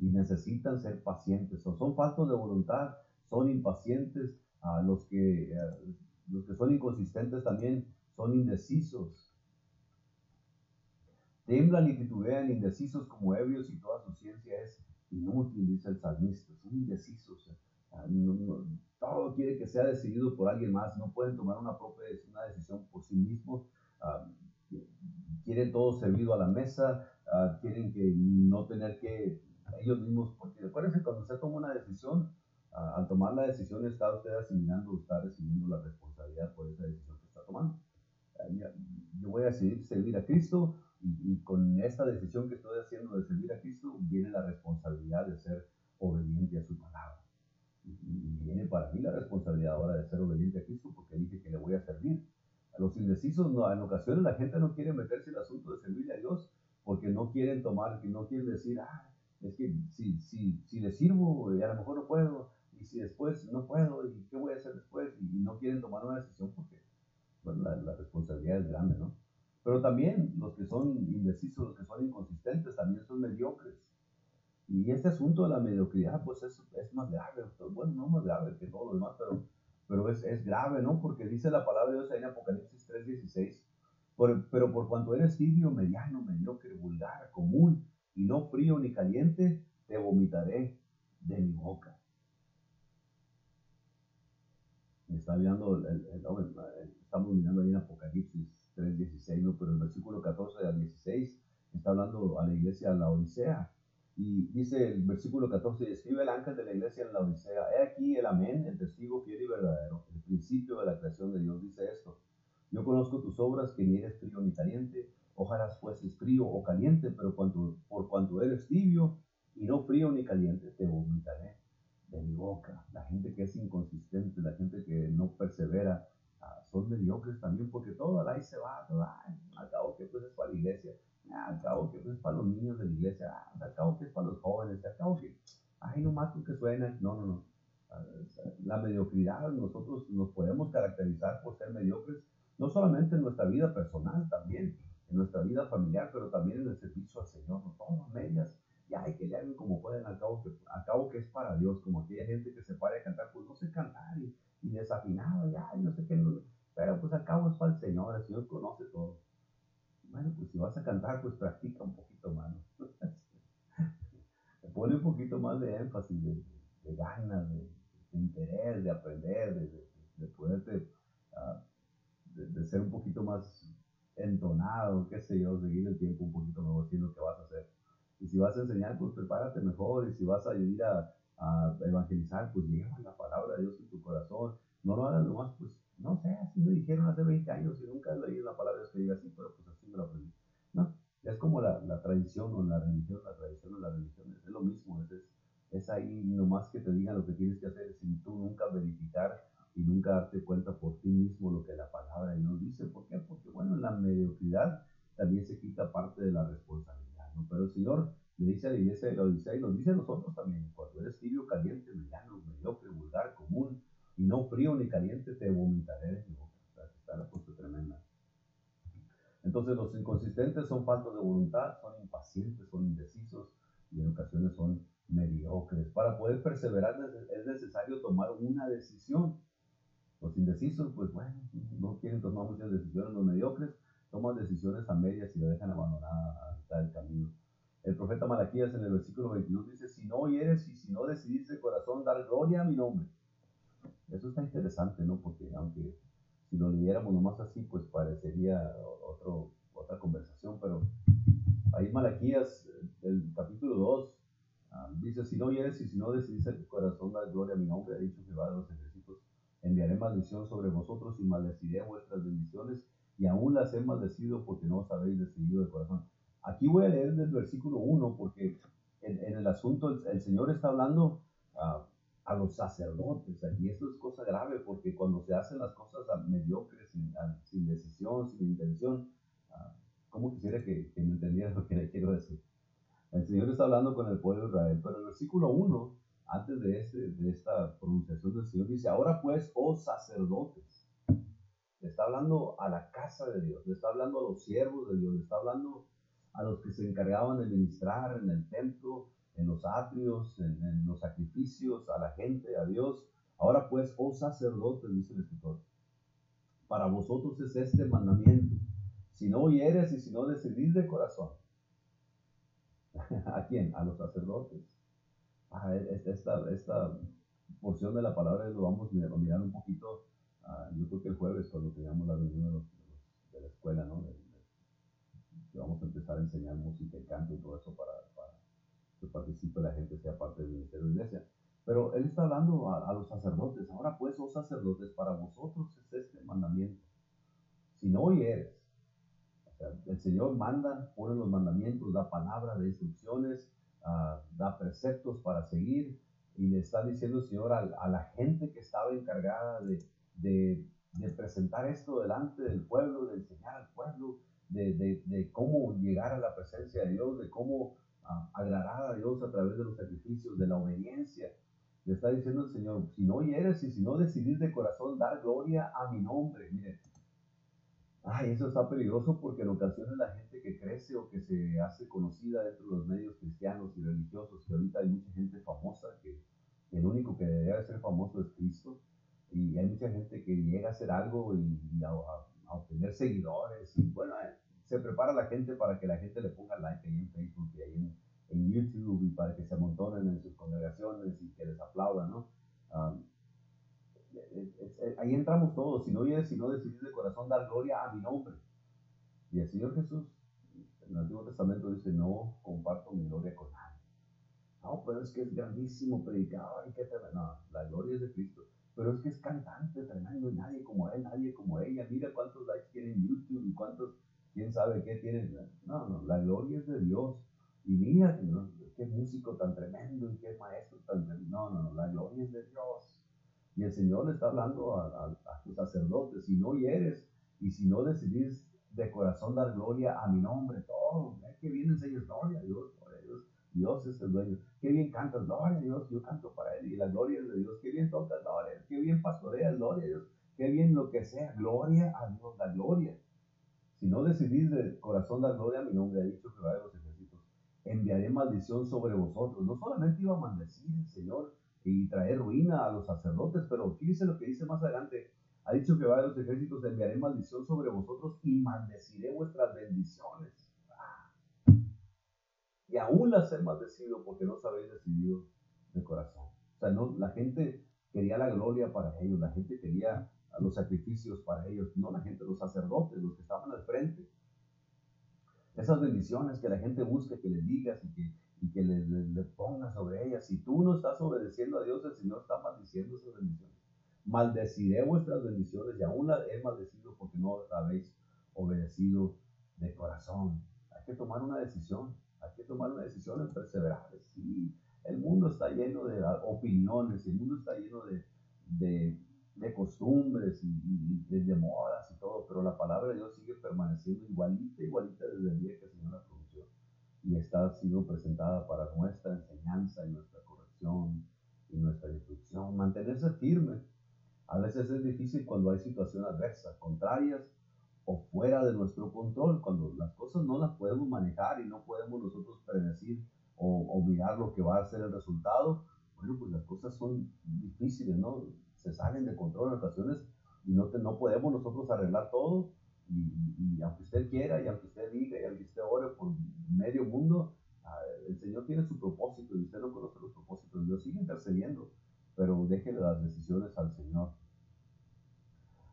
y necesitan ser pacientes o son faltos de voluntad, son impacientes, a los que, los que son inconsistentes también son indecisos. Temblan y titubean, indecisos como ebrios y toda su ciencia es inútil, dice el salmista. Son indecisos. Ah, todo quiere que sea decidido por alguien más. No pueden tomar una propia una decisión por sí mismos. Uh, quieren todo servido a la mesa, ah, quieren que no tener que ellos mismos, porque acuérdense, cuando usted toma una decisión, ah, al tomar la decisión está usted asimilando, está recibiendo la responsabilidad por esa decisión que está tomando. Ah, yo voy a decidir servir a Cristo y, con esta decisión que estoy haciendo de servir a Cristo viene la responsabilidad de ser obediente a su palabra. Y, viene para mí la responsabilidad ahora de ser obediente a Cristo porque dije que le voy a servir. A los indecisos, no, en ocasiones la gente no quiere meterse en el asunto de servirle a Dios porque no quieren tomar, que no quieren decir, ah, es que si, si, si le sirvo, y a lo mejor no puedo, y si después no puedo, y qué voy a hacer después, y, no quieren tomar una decisión porque bueno, la responsabilidad es grande, ¿no? Pero también los que son indecisos, los que son inconsistentes, también son mediocres. Y este asunto de la mediocridad, pues es, es más grave. Bueno, no más grave que todo lo demás, pero, pero es, es grave, ¿no? Porque dice la palabra de Dios en Apocalipsis 3:16, pero por cuanto eres tibio, mediano, mediocre, vulgar, común, y no frío ni caliente, te vomitaré de mi boca. está mirando, el, estamos mirando ahí en Apocalipsis 3.16, ¿no? pero el versículo 14 al 16 está hablando a la iglesia en la Odisea. Y dice el versículo 14, escribe el ángel de la iglesia en la Odisea, he aquí el amén, el testigo fiel y verdadero, el principio de la creación de Dios, dice esto. Yo conozco tus obras, que ni eres frío ni caliente, ojalá fueses frío o caliente, pero por cuanto eres tibio y no frío ni caliente, te vomitaré de mi boca. La gente que es inconsistente, la gente que no persevera, son mediocres también, porque todo ahí se va, todo, al cabo que pues es para la iglesia, al cabo que pues es para los niños de la iglesia, al cabo que es para los jóvenes, al cabo que, ay, nomás que suena, no, no, no. La mediocridad, nosotros nos podemos caracterizar por ser mediocres, no solamente en nuestra vida personal, también en nuestra vida familiar, pero también en el servicio al Señor, no todas medias, y hay que le hagan como pueden, al cabo, que, al cabo que es para Dios, como aquella gente que se para a cantar, pues no sé cantar, y, y desafinado, ya, no sé qué, no, pero pues al cabo es para el Señor, el Señor conoce todo. Bueno, pues si vas a cantar, pues practica un poquito más. <laughs> Pone un poquito más de énfasis, de, ganas, de, interés, de aprender, de, de poderte, uh, de, ser un poquito más entonado, qué sé yo, seguir el tiempo un poquito mejor haciendo lo que vas a hacer. Y si vas a enseñar, pues prepárate mejor. Y si vas a ir a, a evangelizar, pues lleva la palabra de Dios en tu corazón. No lo hagas nomás, pues no sé, así me dijeron hace 20 años y nunca leído la palabra que diga así, pero pues así me lo aprendí. No, es como la, la tradición o la religión, la tradición o la religión, es lo mismo, es, es, ahí nomás que te digan lo que tienes que hacer sin tú nunca verificar y nunca darte cuenta por ti mismo lo que la palabra de dice. ¿Por qué? Porque bueno, en la mediocridad también se quita parte de la responsabilidad, ¿no? Pero el Señor le dice a la iglesia de la Odisea y nos dice a nosotros también, cuando eres tibio, caliente, mediano, mediocre, vulgar, común, y no frío ni caliente te vomitaré la. Entonces los inconsistentes son faltos de voluntad, son impacientes, son indecisos y en ocasiones son mediocres. Para poder perseverar es necesario tomar una decisión. Los indecisos, pues bueno, no quieren tomar muchas decisiones. Los mediocres toman decisiones a medias y lo dejan abandonada a mitad del camino. El profeta Malaquías en el versículo 22 dice, si no oyeres y si no decidís de corazón dar gloria a mi nombre, eso está interesante, ¿no? Porque aunque si lo leyéramos nomás así, pues parecería otro, otra conversación, pero ahí Malaquías, el capítulo 2, ah, dice, si no vienes y si no decidís en tu corazón dar gloria a mi nombre, ha dicho Jehová de los ejércitos, enviaré maldición sobre vosotros y maldeciré vuestras bendiciones y aún las he maldecido porque no os habéis decidido de corazón. Aquí voy a leer del versículo 1 porque en, el asunto el, Señor está hablando uh, a los sacerdotes. Y esto es cosa grave porque cuando se hacen las cosas mediocres, sin, decisión, sin intención, ah, ¿cómo quisiera que, me entendieran lo que le quiero decir? El Señor está hablando con el pueblo de Israel, pero el versículo 1, antes de, este, de esta pronunciación del Señor, dice, ahora pues, oh sacerdotes, le está hablando a la casa de Dios, le está hablando a los siervos de Dios, le está hablando a los que se encargaban de ministrar en el templo, en los atrios, en, los sacrificios, a la gente, a Dios. Ahora pues, oh sacerdotes, dice el escritor, para vosotros es este mandamiento. Si no oyeres y si no decidís de corazón. <laughs> ¿A quién? A los sacerdotes. Ah, esta, esta porción de la palabra lo vamos a mirar un poquito, ah, yo creo que el jueves cuando tengamos la reunión de, la escuela, ¿no? que vamos a empezar a enseñar música y canto y todo eso para que participe la gente, sea parte del ministerio de iglesia. Pero él está hablando a, los sacerdotes. Ahora pues, oh sacerdotes, para vosotros es este mandamiento. Si no oyeres, o sea, el Señor manda, pone los mandamientos, da palabra de instrucciones, uh, da preceptos para seguir, y le está diciendo Señor a, a la gente que estaba encargada de, de, de, presentar esto delante del pueblo, de enseñar al pueblo, de, de cómo llegar a la presencia de Dios, de cómo agradar a Dios a través de los sacrificios, de la obediencia. Le está diciendo el Señor, si no oyeres y si no decidís de corazón dar gloria a mi nombre, miren, ay, eso está peligroso porque en ocasiones la gente que crece o que se hace conocida dentro de los medios cristianos y religiosos, que ahorita hay mucha gente famosa, que el único que debería ser famoso es Cristo, y hay mucha gente que llega a hacer algo y, y a, a, a, obtener seguidores, y bueno, eh, se prepara la gente para que la gente le ponga like ahí en Facebook y ahí en, en YouTube y para que se amontonen en sus congregaciones y que les aplaudan, ¿no? Um, ahí entramos todos. Si no si no decidís de corazón dar gloria a mi nombre. Y el Señor Jesús, en el Antiguo Testamento dice, no comparto mi gloria con nadie. No, pero es que es grandísimo predicador y qué No, la gloria es de Cristo. Pero es que es cantante tremendo nadie como él, nadie como ella. Mira cuántos likes tiene en YouTube y cuántos, quién sabe qué tienen. No, no, la gloria es de Dios. Y mira, qué músico tan tremendo y qué maestro tan tremendo. No, no, no, la gloria es de Dios. Y el Señor le está hablando a, a, tus sacerdotes, si no hieres y si no decidís de corazón dar gloria a mi nombre, todo, ¿eh? qué bien enseñas, gloria a Dios, gloria Dios es el dueño, qué bien cantas, gloria a Dios, yo canto para Él, y la gloria es de Dios, qué bien tocas, gloria, qué bien pastoreas, gloria a Dios, qué bien lo que sea, gloria a Dios, la gloria. Si no decidís de corazón dar gloria a mi nombre, ha dicho Jehová de los ejércitos, enviaré maldición sobre vosotros. No solamente iba a maldecir el Señor, y traer ruina a los sacerdotes, pero fíjese lo que dice más adelante. Ha dicho que va de los ejércitos, enviaré maldición sobre vosotros y maldeciré vuestras bendiciones. Y aún las he maldecido porque no os habéis decidido de corazón. O sea, no, la gente quería la gloria para ellos, la gente quería los sacrificios para ellos, no la gente, los sacerdotes, los que estaban al frente. Esas bendiciones que la gente busca que les digas y que y que le, le, le ponga sobre ellas. Si tú no estás obedeciendo a Dios, el Señor está maldiciendo esas bendiciones. Maldeciré vuestras bendiciones y aún las he maldecido porque no habéis obedecido de corazón. Hay que tomar una decisión, hay que tomar una decisión en perseverar. Sí, el mundo está lleno de opiniones, el mundo está lleno de, de costumbres y, y de, modas y todo, pero la palabra de Dios sigue permaneciendo igualita, igualita desde el día que el Señor la pronunció y está siendo presentada para nuestra enseñanza y nuestra corrección y nuestra instrucción. Mantenerse firme. A veces es difícil cuando hay situaciones adversas, contrarias o fuera de nuestro control, cuando las cosas no las podemos manejar y no podemos nosotros predecir o, o mirar lo que va a ser el resultado. Bueno, pues las cosas son difíciles, ¿no? Se salen de control en ocasiones y no, te, no podemos nosotros arreglar todo, y, aunque usted quiera, y aunque usted diga, y aunque usted ore por medio mundo, uh, el Señor tiene su propósito y usted no conoce los propósitos. Dios sigue intercediendo, pero déjele las decisiones al Señor.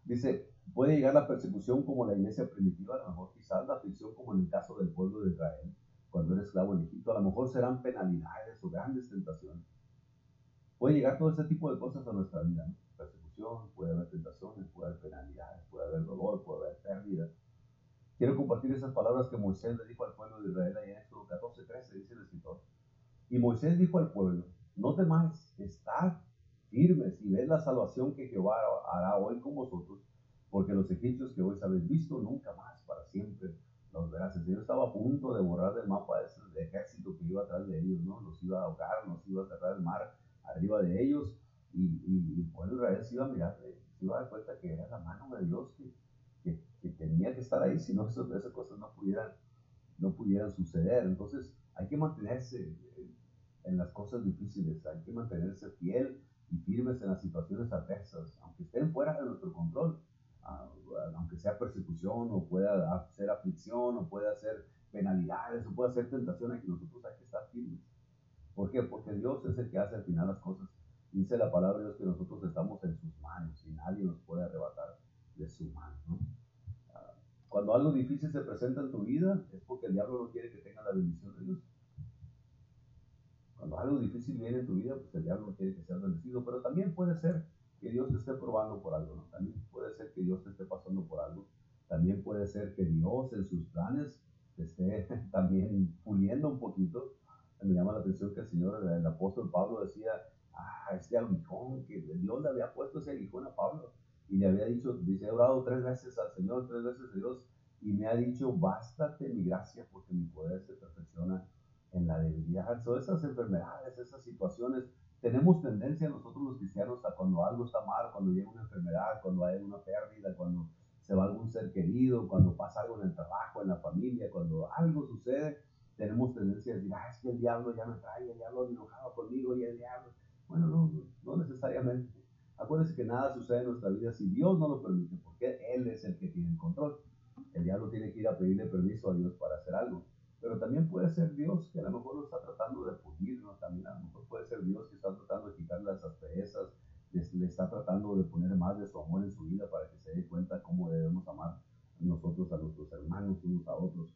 Dice, puede llegar la persecución como la iglesia primitiva, a lo mejor quizás la aflicción como en el caso del pueblo de Israel, cuando era esclavo en Egipto, a lo mejor serán penalidades o grandes tentaciones. Puede llegar todo ese tipo de cosas a nuestra vida, ¿no? Puede haber tentaciones, puede haber penalidades, puede haber dolor, puede haber pérdida. Quiero compartir esas palabras que Moisés le dijo al pueblo de Israel ahí en Éxodo 14, 13, dice el escritor. Y Moisés dijo al pueblo, no temáis, estad firmes y ved la salvación que Jehová hará hoy con vosotros, porque los egipcios que hoy habéis visto nunca más para siempre los verás. El Señor estaba a punto de borrar del mapa ese ejército que iba atrás de ellos, ¿no? Los iba a ahogar, los iba a cerrar el mar arriba de ellos y, y, el pueblo Israel se iba a mirar, se iba a dar cuenta que era la mano de Dios que, que, tenía que estar ahí, si no esas, esas cosas no pudieran, no pudieran suceder. Entonces hay que mantenerse en las cosas difíciles, hay que mantenerse fiel y firmes en las situaciones adversas, aunque estén fuera de nuestro control, aunque sea persecución o pueda ser aflicción o pueda ser penalidades o pueda ser tentación, que nosotros hay que estar firmes. ¿Por qué? Porque Dios es el que hace al final las cosas Dice la palabra de Dios que nosotros estamos en sus manos y nadie nos puede arrebatar de su mano. ¿no? Uh, Cuando algo difícil se presenta en tu vida, es porque el diablo no quiere que tengas la bendición de Dios. Cuando algo difícil viene en tu vida, pues el diablo no quiere que seas bendecido, pero también puede ser que Dios te esté probando por algo, ¿no? También puede ser que Dios te esté pasando por algo. También puede ser que Dios en sus planes te esté <laughs> también puliendo un poquito. Me llama la atención que el Señor, el apóstol Pablo decía, ah, este aguijón, que Dios le había puesto ese aguijón a Pablo y le había dicho, dice, he orado tres veces al Señor, tres veces a Dios, y me ha dicho, bástate mi gracia porque mi poder se perfecciona en la debilidad. Son esas enfermedades, esas situaciones. Tenemos tendencia nosotros los cristianos a cuando algo está mal, cuando llega una enfermedad, cuando hay una pérdida, cuando se va algún ser querido, cuando pasa algo en el trabajo, en la familia, cuando algo sucede, tenemos tendencia a decir, ah, es que el diablo ya me trae, el diablo me enojaba conmigo y el diablo. Bueno, no, no necesariamente. Acuérdense que nada sucede en nuestra vida si Dios no lo permite, porque Él es el que tiene el control. El diablo tiene que ir a pedirle permiso a Dios para hacer algo. Pero también puede ser Dios que a lo mejor lo está tratando de pulirnos, también a lo mejor puede ser Dios que está tratando de quitarle las asperezas, le está tratando de poner más de su amor en su vida para que se dé cuenta cómo debemos amar nosotros a nuestros hermanos unos a otros.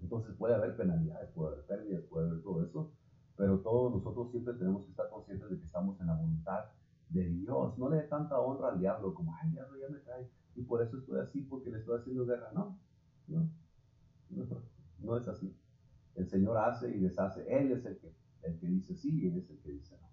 Entonces puede haber penalidades, puede haber pérdidas, puede haber todo eso, pero todos nosotros siempre tenemos que estar conscientes de que estamos en la voluntad de Dios. No le dé tanta honra al diablo como, ay, el diablo ya me trae y por eso estoy así porque le estoy haciendo guerra. No, no, no. No es así. El Señor hace y deshace. Él es el que, el que dice sí y Él es el que dice no.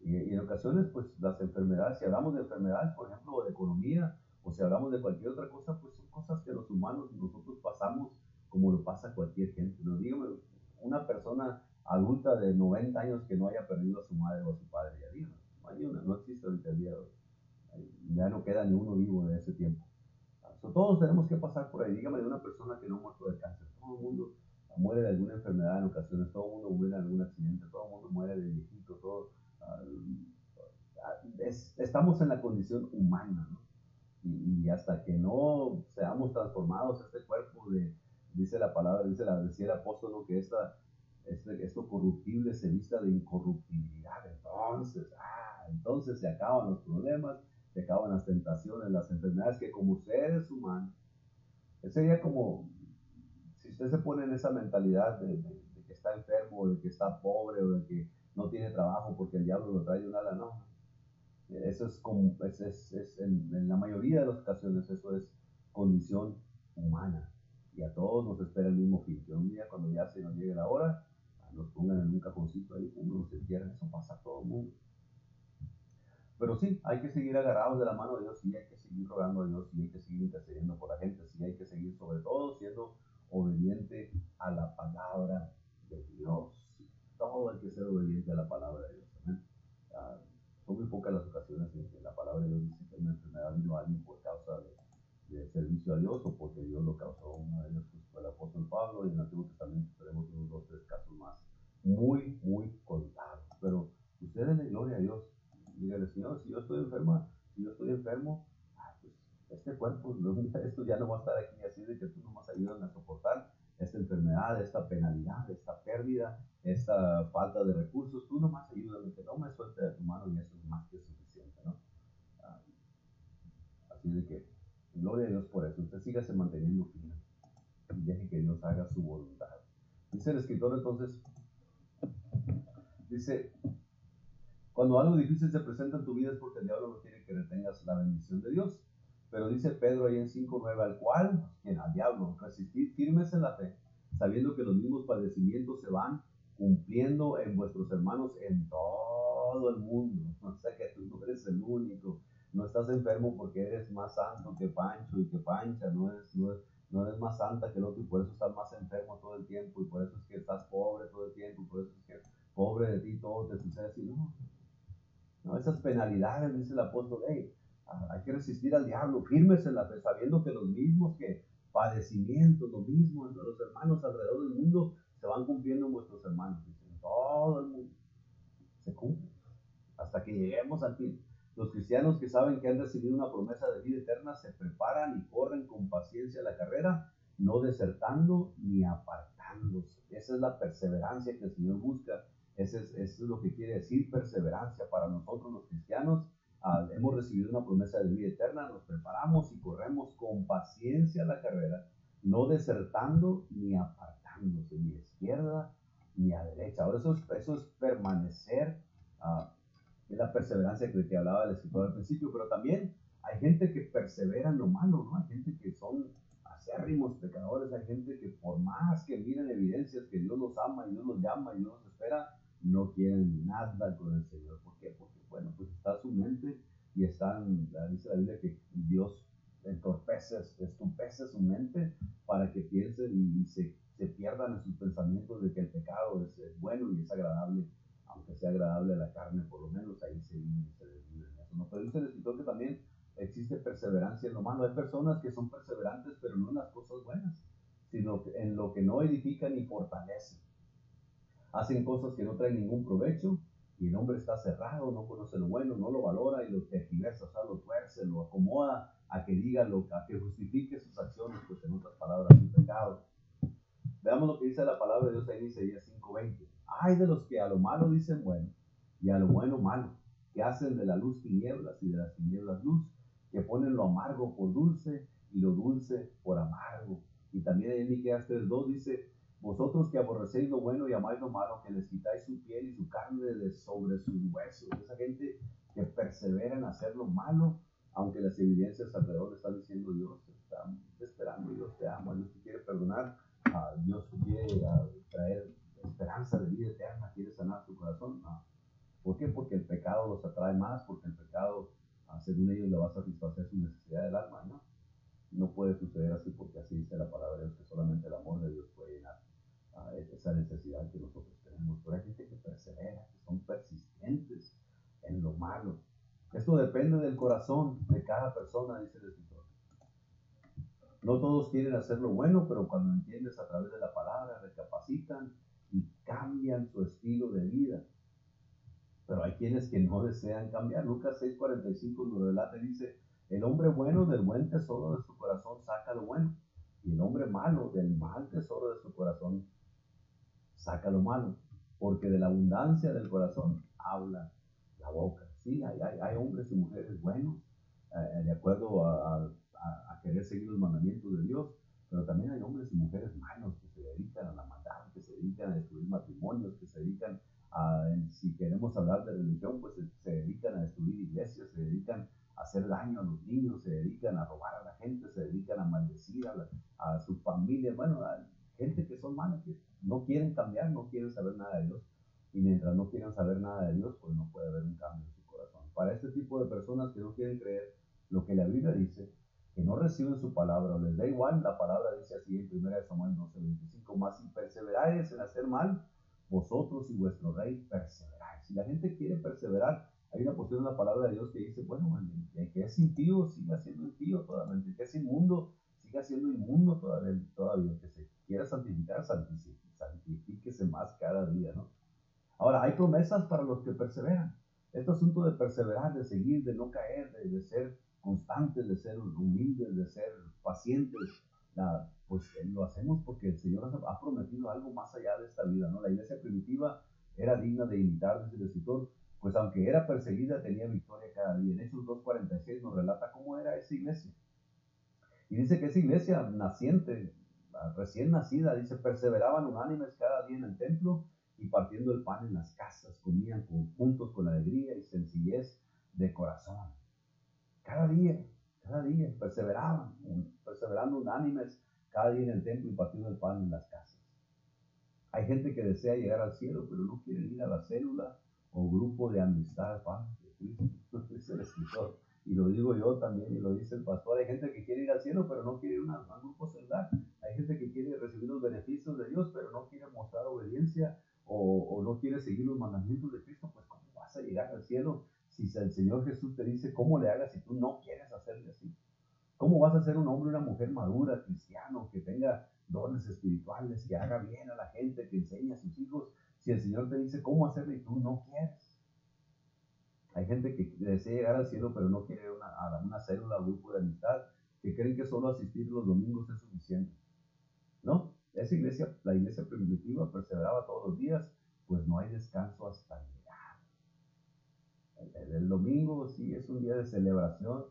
Y, en ocasiones, pues las enfermedades, si hablamos de enfermedades, por ejemplo, o de economía, o si hablamos de cualquier otra cosa, pues son cosas que los humanos nosotros pasamos como lo pasa cualquier gente. No dígame, una persona adulta de 90 años que no haya perdido a su madre o a su padre, ya digo, no hay una, no existe ahorita el día de hoy. Ya no queda ni uno vivo de ese tiempo todos tenemos que pasar por ahí. Dígame de una persona que no ha muerto de cáncer. Todo el mundo muere de alguna enfermedad en ocasiones, todo el mundo muere de algún accidente, todo el mundo muere de viejito, todo. Ah, estamos en la condición humana, ¿no? Y, hasta que no seamos transformados, este cuerpo de, dice la palabra, dice la, decía el apóstol, que esta, este, esto corruptible se vista de incorruptibilidad. Entonces, ah, entonces se acaban los problemas, se acaban las tentaciones, las enfermedades, que como seres humanos, sería como, si usted se pone en esa mentalidad de, que está enfermo, de que está pobre, o de que no tiene trabajo porque el diablo lo trae de un no. Eso es como, es, es, es en, en, la mayoría de las ocasiones, eso es condición humana. Y a todos nos espera el mismo fin, que un día cuando ya se nos llegue la hora, nos pongan en un cajoncito ahí, uno se entierra, eso pasa a todo el mundo. Pero sí, hay que seguir agarrados de la mano de Dios, sí hay que seguir rogando a Dios, sí hay que seguir intercediendo por la gente, sí hay que seguir sobre todo siendo obediente a la palabra de Dios. Todo hay que ser obediente a la palabra de Dios. Ah, son muy pocas las ocasiones en que la palabra de Dios dice que una enfermedad vino a alguien por causa de, servicio a Dios o porque Dios lo causó. Una de fue el apóstol Pablo y en el Antiguo Testamento tenemos unos dos, tres casos más. Muy, muy contados. Pero ustedes le gloria a Dios dígale, Señor, si yo estoy enferma, si yo estoy enfermo, pues este cuerpo, <laughs> esto ya no va a estar aquí, así de que tú nomás ayudan a soportar esta enfermedad, esta penalidad, esta pérdida, esta falta de recursos, tú nomás ayúdame, que no me suelte de tu mano y eso es más que suficiente, ¿no? Ah, así de que, gloria a Dios por eso, usted sígase manteniendo firme y deje que Dios haga su voluntad. Dice el escritor entonces, dice, cuando algo difícil se presenta en tu vida es porque el diablo no quiere que retengas la bendición de Dios. Pero dice Pedro ahí en 5.9, al cual, quien al diablo, resistir firmes en la fe, sabiendo que los mismos padecimientos se van cumpliendo en vuestros hermanos en todo el mundo. <laughs> O sea que tú no eres el único. No estás enfermo porque eres más santo que Pancho y que Pancha. No eres, no, no eres más santa que el otro y por eso estás más enfermo todo el tiempo y por eso es que estás pobre todo el tiempo y por eso es que pobre de ti todo te sucede así. No, ¿no? Esas penalidades, dice el apóstol, hey, hay que resistir al diablo, firmes en la fe, sabiendo que los mismos que padecimientos, lo mismo, los hermanos alrededor del mundo se van cumpliendo en hermanos, todo el mundo se cumple, hasta que lleguemos al fin. Los cristianos que saben que han recibido una promesa de vida eterna se preparan y corren con paciencia la carrera, no desertando ni apartándose. Esa es la perseverancia que el Señor busca eso es, lo que quiere decir perseverancia para nosotros los cristianos. hemos recibido una promesa de vida eterna, nos preparamos y corremos con paciencia la carrera, no desertando ni apartándose ni a izquierda ni a derecha. Ahora eso es, eso es permanecer, uh, es la perseverancia que, que hablaba el escritor al principio, pero también hay gente que persevera en lo malo, ¿no? Hay gente que son acérrimos pecadores, hay gente que por más que miren evidencias que Dios los ama y Dios los llama y Dios los espera, no quieren nada con el Señor. ¿Por qué? Porque, bueno, pues está su mente y están, dice la Biblia que Dios entorpece, estupece su mente para que piensen y, se, se, pierdan en sus pensamientos de que el pecado es, bueno y es agradable, aunque sea agradable a la carne, por lo menos ahí se vive y se desvive en eso. ¿no? Pero dice el escritor que también existe perseverancia en lo malo. Hay personas que son perseverantes, pero no en las cosas buenas, sino en lo que no edifican ni fortalecen. Hacen cosas que no traen ningún provecho y el hombre está cerrado, no conoce lo bueno, no lo valora y lo tergiversa, o sea, lo tuerce, lo acomoda a que diga, lo, a que justifique sus acciones, pues en otras palabras, su pecado. Veamos lo que dice la palabra de Dios ahí en Isaías 5:20. Hay de los que a lo malo dicen bueno y a lo bueno malo, que hacen de la luz tinieblas y de las tinieblas luz, que ponen lo amargo por dulce y lo dulce por amargo. Y también en Miqueas 3.2 dice, vosotros que aborrecéis lo bueno y amáis lo malo, que les quitáis su piel y su carne de sobre sus huesos. Esa gente que persevera en hacer lo malo, aunque las evidencias alrededor le están diciendo Dios, está esperando, Dios te ama, Dios te quiere perdonar, uh, Dios quiere uh, traer esperanza de vida eterna, quiere sanar tu corazón. ¿Por qué? Porque el pecado los atrae más, porque el pecado según ellos le va a satisfacer su necesidad del alma, ¿no? No puede suceder así porque así dice la palabra de Dios, que solamente el amor de Dios puede llenar esa necesidad que nosotros tenemos. Pero hay gente que persevera, que son persistentes en lo malo. Esto depende del corazón de cada persona, dice el escritor. No todos quieren hacer lo bueno, pero cuando entiendes a través de la palabra, recapacitan y cambian su estilo de vida pero hay quienes que no desean cambiar. Lucas 6:45 nos relata y dice, el hombre bueno del buen tesoro de su corazón saca lo bueno, y el hombre malo del mal tesoro de su corazón saca lo malo, porque de la abundancia del corazón habla la boca. Sí, hay, hay, hombres y mujeres buenos, eh, de acuerdo a, a, querer seguir los mandamientos de Dios, pero también hay hombres y mujeres malos que se dedican a la maldad, que se dedican a destruir matrimonios, que se dedican si queremos hablar de religión, pues se, dedican a destruir iglesias, se dedican a hacer daño a los niños, se dedican a robar a la gente, se dedican a maldecir a, a sus familias, bueno, a gente que son malas, que no quieren cambiar, no quieren saber nada de Dios. Y mientras no quieran saber nada de Dios, pues no puede haber un cambio en su corazón. Para este tipo de personas que no quieren creer lo que la Biblia dice, que no reciben su palabra les da igual, la palabra dice así en 1 Samuel 12, 25, más si perseveráis en hacer mal, vosotros y vuestro rey perseveráis. Si la gente quiere perseverar, hay una posición en la palabra de Dios que dice, bueno, el que es impío siga siendo impío todavía, el que es inmundo siga siendo inmundo todavía, todavía, el que se quiera santificar, santifíquese más cada día, ¿no? Ahora, hay promesas para los que perseveran. Este asunto de perseverar, de seguir, de no caer, de, de ser constantes, de ser humildes, de ser pacientes, la, pues eh, lo hacemos porque el Señor ha prometido algo más allá de esta vida, ¿no? La iglesia primitiva era digna de imitar, desde el escritor, pues aunque era perseguida, tenía victoria cada día. En Hechos 2.46 nos relata cómo era esa iglesia. Y dice que esa iglesia naciente, recién nacida, dice, perseveraban unánimes cada día en el templo y partiendo el pan en las casas, comían juntos con alegría y sencillez de corazón. Cada día, cada día, perseveraban, perseverando unánimes cada día en el templo y partiendo el pan en las casas. Hay gente que desea llegar al cielo, pero no quiere ir a la célula o grupo de amistad, pan de Cristo, <laughs> dice el escritor. Y lo digo yo también, y lo dice el pastor. Hay gente que quiere ir al cielo, pero no quiere ir a un grupo celular. Hay gente que quiere recibir los beneficios de Dios, pero no quiere mostrar obediencia o, o no quiere seguir los mandamientos de Cristo. Pues, ¿cómo vas a llegar al cielo si el Señor Jesús te dice cómo le hagas si tú no quieres hacerle así? ¿Cómo vas a ser un hombre, una mujer madura, cristiano, que tenga dones espirituales, que haga bien a la gente, que enseñe a sus hijos, si el Señor te dice cómo hacerlo y tú no quieres? Hay gente que desea llegar al cielo, pero no quiere una, a célula o grupo de amistad, que creen que solo asistir los domingos es suficiente. ¿No? Esa iglesia, la iglesia primitiva, perseveraba todos los días, pues no hay descanso hasta llegar. El, domingo sí es un día de celebración,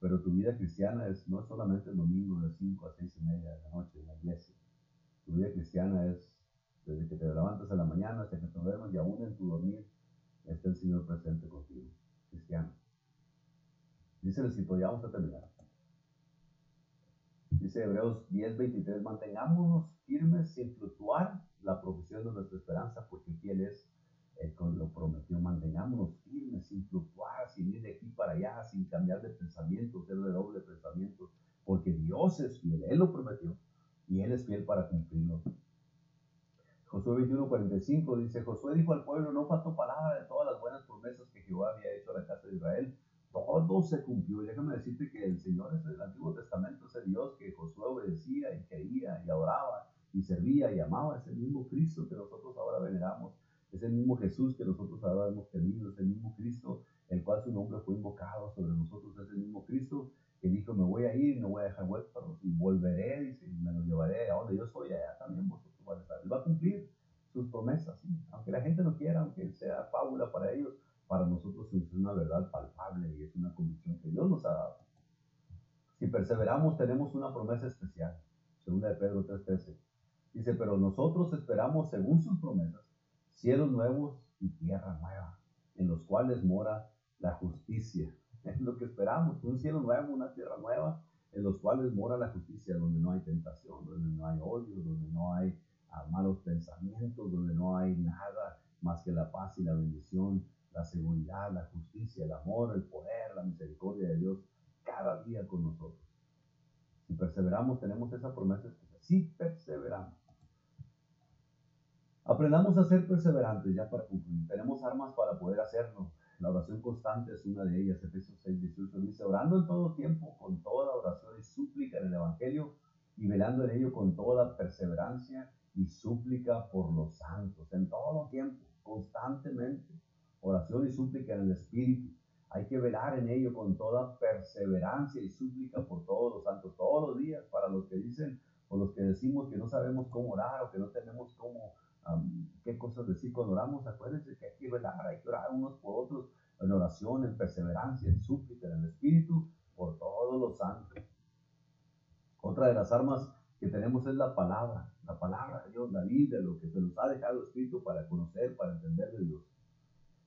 pero tu vida cristiana es no solamente el domingo de 5 a 6 y media de la noche en la iglesia. Tu vida cristiana es desde que te levantas en la mañana hasta que te duermes y aún en tu dormir está el Señor presente contigo, cristiano. Dice el escritor, ya vamos a terminar. Dice Hebreos 10:23, mantengámonos firmes sin fluctuar la profesión de nuestra esperanza, porque fiel es el que lo prometió. Mantengámonos firmes sin fluctuar, sin ir de aquí para allá, sin cambiar de pensamiento, ser de doble pensamiento, porque Dios es fiel, Él lo prometió y Él es fiel para cumplirlo. Josué 21:45 dice, Josué dijo al pueblo, no faltó palabra de todas las buenas promesas que Jehová había hecho a la casa de Israel todo se cumplió. Y déjame decirte que el Señor es el Antiguo Testamento, ese Dios que Josué obedecía y creía y adoraba y servía y amaba, es el mismo Cristo que nosotros ahora veneramos, es el mismo Jesús que nosotros ahora hemos tenido, es el mismo Cristo, el cual su nombre fue invocado sobre nosotros, es el mismo Cristo que dijo, me voy a ir, no voy a dejar huérfanos y volveré, y me lo llevaré a donde yo soy, allá también vosotros van a estar. Él va a cumplir sus promesas, aunque la gente no quiera, aunque sea fábula para ellos, para nosotros es una verdad palpable y es una convicción que Dios nos ha dado. Si perseveramos, tenemos una promesa especial. Segunda de Pedro 3:13. Dice, pero nosotros esperamos, según sus promesas, cielos nuevos y tierra nueva, en los cuales mora la justicia. <laughs> Es lo que esperamos, un cielo nuevo, una tierra nueva, en los cuales mora la justicia, donde no hay tentación, donde no hay odio, donde no hay ah, malos pensamientos, donde no hay nada más que la paz y la bendición la seguridad, la justicia, el amor, el poder, la misericordia de Dios cada día con nosotros. Si perseveramos, tenemos esa promesa Si perseveramos. Aprendamos a ser perseverantes, ya para concluir. Tenemos armas para poder hacerlo. La oración constante es una de ellas. Efesios 6, 18 dice, orando en todo tiempo, con toda oración y súplica en el Evangelio, y velando en ello con toda perseverancia y súplica por los santos, en todo tiempo, constantemente oración y súplica en el Espíritu. Hay que velar en ello con toda perseverancia y súplica por todos los santos, todos los días, para los que dicen o los que decimos que no sabemos cómo orar o que no tenemos cómo, qué cosas decir cuando oramos. Acuérdense que hay que hay que orar unos por otros en oración, en perseverancia, en súplica en el Espíritu, por todos los santos. Otra de las armas que tenemos es la palabra, la palabra de Dios, la Biblia, lo que se nos ha dejado escrito para conocer, para entender de Dios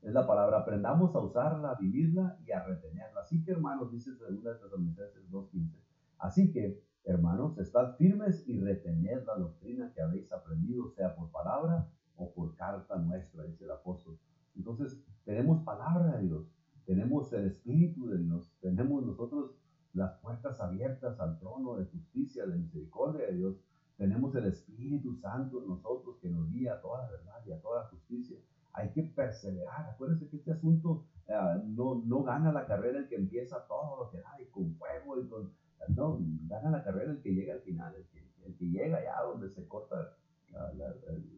es la palabra, aprendamos a usarla, a vivirla y a retenerla. Así que, hermanos, dice 2 Tesalonicenses 2.15, así que, hermanos, estad firmes y retened la doctrina que habéis aprendido, sea por palabra o por carta nuestra, dice el apóstol. Entonces, tenemos palabra de Dios, tenemos el Espíritu de Dios, tenemos nosotros las puertas abiertas al trono de justicia, de misericordia de Dios, tenemos el Espíritu Santo en nosotros que nos guía a toda la verdad y a toda justicia hay que perseverar. Acuérdense que este asunto ah, no, no gana la carrera el que empieza todo lo que da y con fuego y con... No, gana la carrera el que llega al final, el que, llega allá donde se corta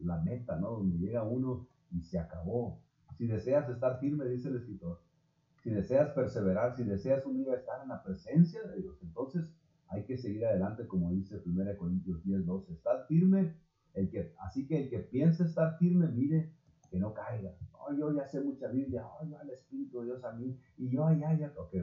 la, meta, ¿no? Donde llega uno y se acabó. Si deseas estar firme, dice el escritor, si deseas perseverar, si deseas un día estar en la presencia de Dios, entonces hay que seguir adelante, como dice 1 Corintios 10, 12. Estad firme, el que, así que el que piensa estar firme, mire que no caiga. Oh, yo ya sé mucha Biblia, oh, yo el Espíritu de Dios a mí, y yo allá, ya, ok,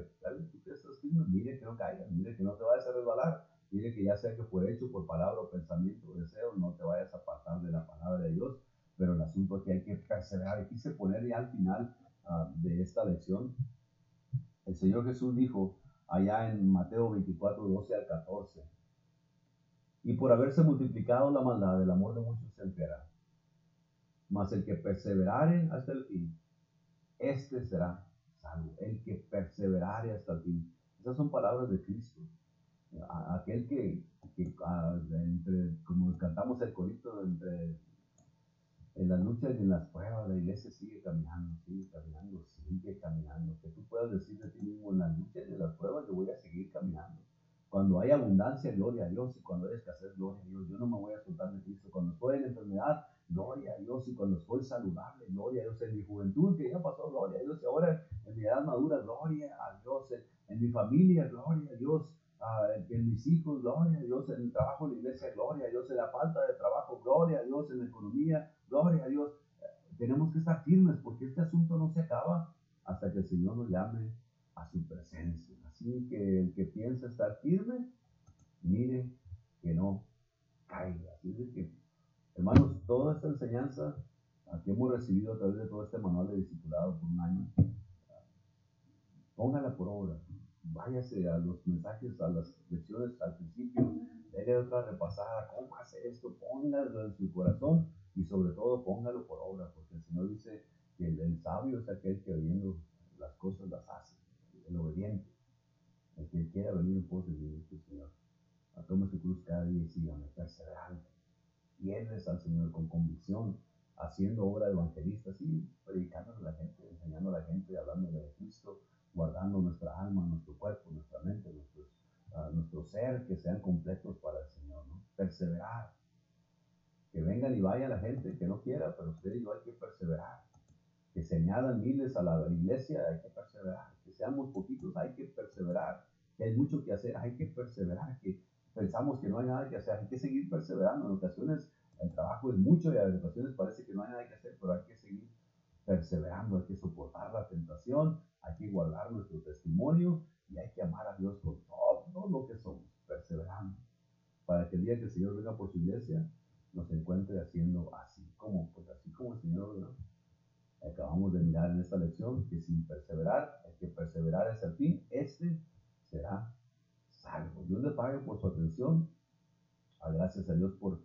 mire que no caiga, mire que no te vayas a resbalar, mire que ya sea que fue hecho por palabra o pensamiento o deseo, no te vayas a apartar de la palabra de Dios, pero el asunto es que hay que perseverar. Y quise poner ya al final ah, de esta lección, el Señor Jesús dijo allá en Mateo 24, 12 al 14, y por haberse multiplicado la maldad, el amor de muchos se enfriará mas el que perseverare hasta el fin, este será salvo. El que perseverare hasta el fin. Esas son palabras de Cristo. Aquel que, como cantamos el corito, entre en las luchas y en las pruebas, la iglesia sigue caminando, sigue caminando, sigue caminando. Que tú puedas decir de ti mismo, en las luchas y en las pruebas yo voy a seguir caminando. Cuando hay abundancia, gloria a Dios, y cuando hay escasez, gloria a Dios. Yo no me voy a soltar de Cristo. Cuando estoy en enfermedad, gloria a Dios, y cuando estoy saludable, gloria a Dios, en mi juventud que ya pasó, gloria a Dios, ahora en mi edad madura, gloria a Dios, en, mi familia, gloria a Dios, en, mis hijos, gloria a Dios, en el trabajo en la iglesia, gloria a Dios, en la falta de trabajo, gloria a Dios, en la economía, gloria a Dios. tenemos que estar firmes porque este asunto no se acaba hasta que el llame a su presencia. Así que el que piensa estar firme, mire que no caiga. Así que, hermanos, toda esta enseñanza que hemos recibido a través de todo este manual de discipulado por un año, póngala por obra. Váyase a los mensajes, a las lecciones al principio, déle otra repasada, cómo hace esto, póngalo en su corazón y sobre todo póngalo por obra, porque el Señor dice que el, sabio es aquel que oyendo las cosas las hace, el obediente, el que quiera venir en pos de Dios, Señor. Tome su cruz cada día y sígame, perseverante, fieles al Señor con convicción, haciendo obra de evangelistas y predicando a la gente, enseñando a la gente, hablando de Cristo, guardando nuestra alma, nuestro cuerpo, nuestra mente, uh, nuestro ser, que sean completos para el Señor, ¿no? Perseverar. Que vengan y vaya la gente que no quiera, pero usted y hay que perseverar. Que se añadan miles a la iglesia, hay que perseverar. Que seamos poquitos, hay que perseverar. Que hay mucho que hacer, hay que perseverar. Que pensamos que no hay nada que hacer, hay que seguir perseverando. En ocasiones el trabajo es mucho y en ocasiones parece que no hay nada que hacer, pero hay que seguir perseverando, hay que soportar la tentación, hay que guardar nuestro testimonio y hay que amar a Dios con todo lo que somos, perseverando, para que el día que el Señor venga por su iglesia nos encuentre haciendo así como, pues así como el Señor, ¿no? acabamos de mirar en esta lección, que sin perseverar, el que perseverar es el fin, este será salvo. Dios le pague por su atención. A gracias a Dios por,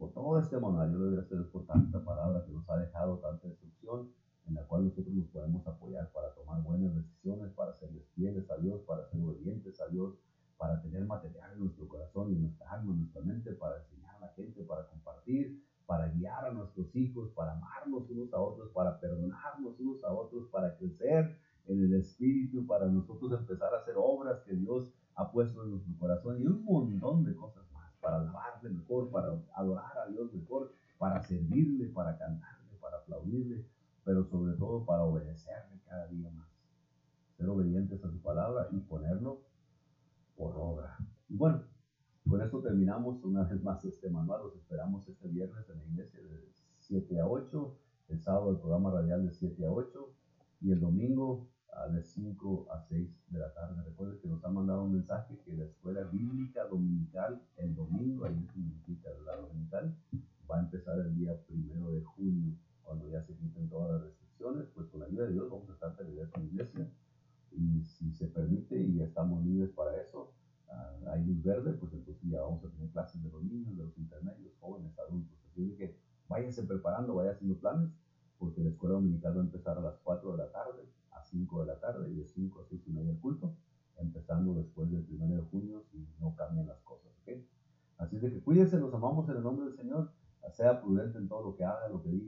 por todo este manual. Yo le doy gracias por tanta palabra que nos ha dejado, tanta instrucción, en la cual nosotros nos podemos apoyar para tomar buenas decisiones, para serles fieles a Dios, para ser obedientes a Dios, para tener material en nuestro corazón y en nuestra alma, en nuestra mente, para enseñar a la gente, para compartir, para guiar a nuestros hijos, para amarnos unos a otros, para perdonarnos unos a otros, para crecer en el Espíritu, para nosotros empezar a hacer obras que Dios ha puesto en nuestro corazón y un montón de cosas más, para alabarle mejor, para adorar a Dios mejor, para servirle, para cantarle, para aplaudirle, pero sobre todo para obedecerle cada día más. Ser obedientes a su palabra y ponerlo por obra. Y bueno, con esto terminamos una vez más este manual. Los esperamos este viernes en la iglesia de 7 a 8, el sábado el programa radial de 7 a 8 y el domingo de 5 a 6 de la tarde. Recuerden que nos ha mandado un mensaje que la escuela bíblica dominical el domingo, ahí significa la dominical, va a empezar el día primero de junio, cuando ya se quiten todas las restricciones, pues con la ayuda de Dios vamos a estar de regreso en la iglesia y si se permite y estamos libres para eso, uh, hay luz verde, pues entonces ya vamos a tener clases de los niños, de los intermedios, jóvenes, adultos. Así que váyanse preparando, vayan haciendo planes, porque la escuela dominical va a empezar a las 4 de la tarde 5 de la tarde y de 5 a 6 y media el culto, empezando después del 1 de junio si no cambian las cosas. ¿okay? Así de que cuídense, los amamos en el nombre del Señor, sea prudente en todo lo que haga, lo que diga,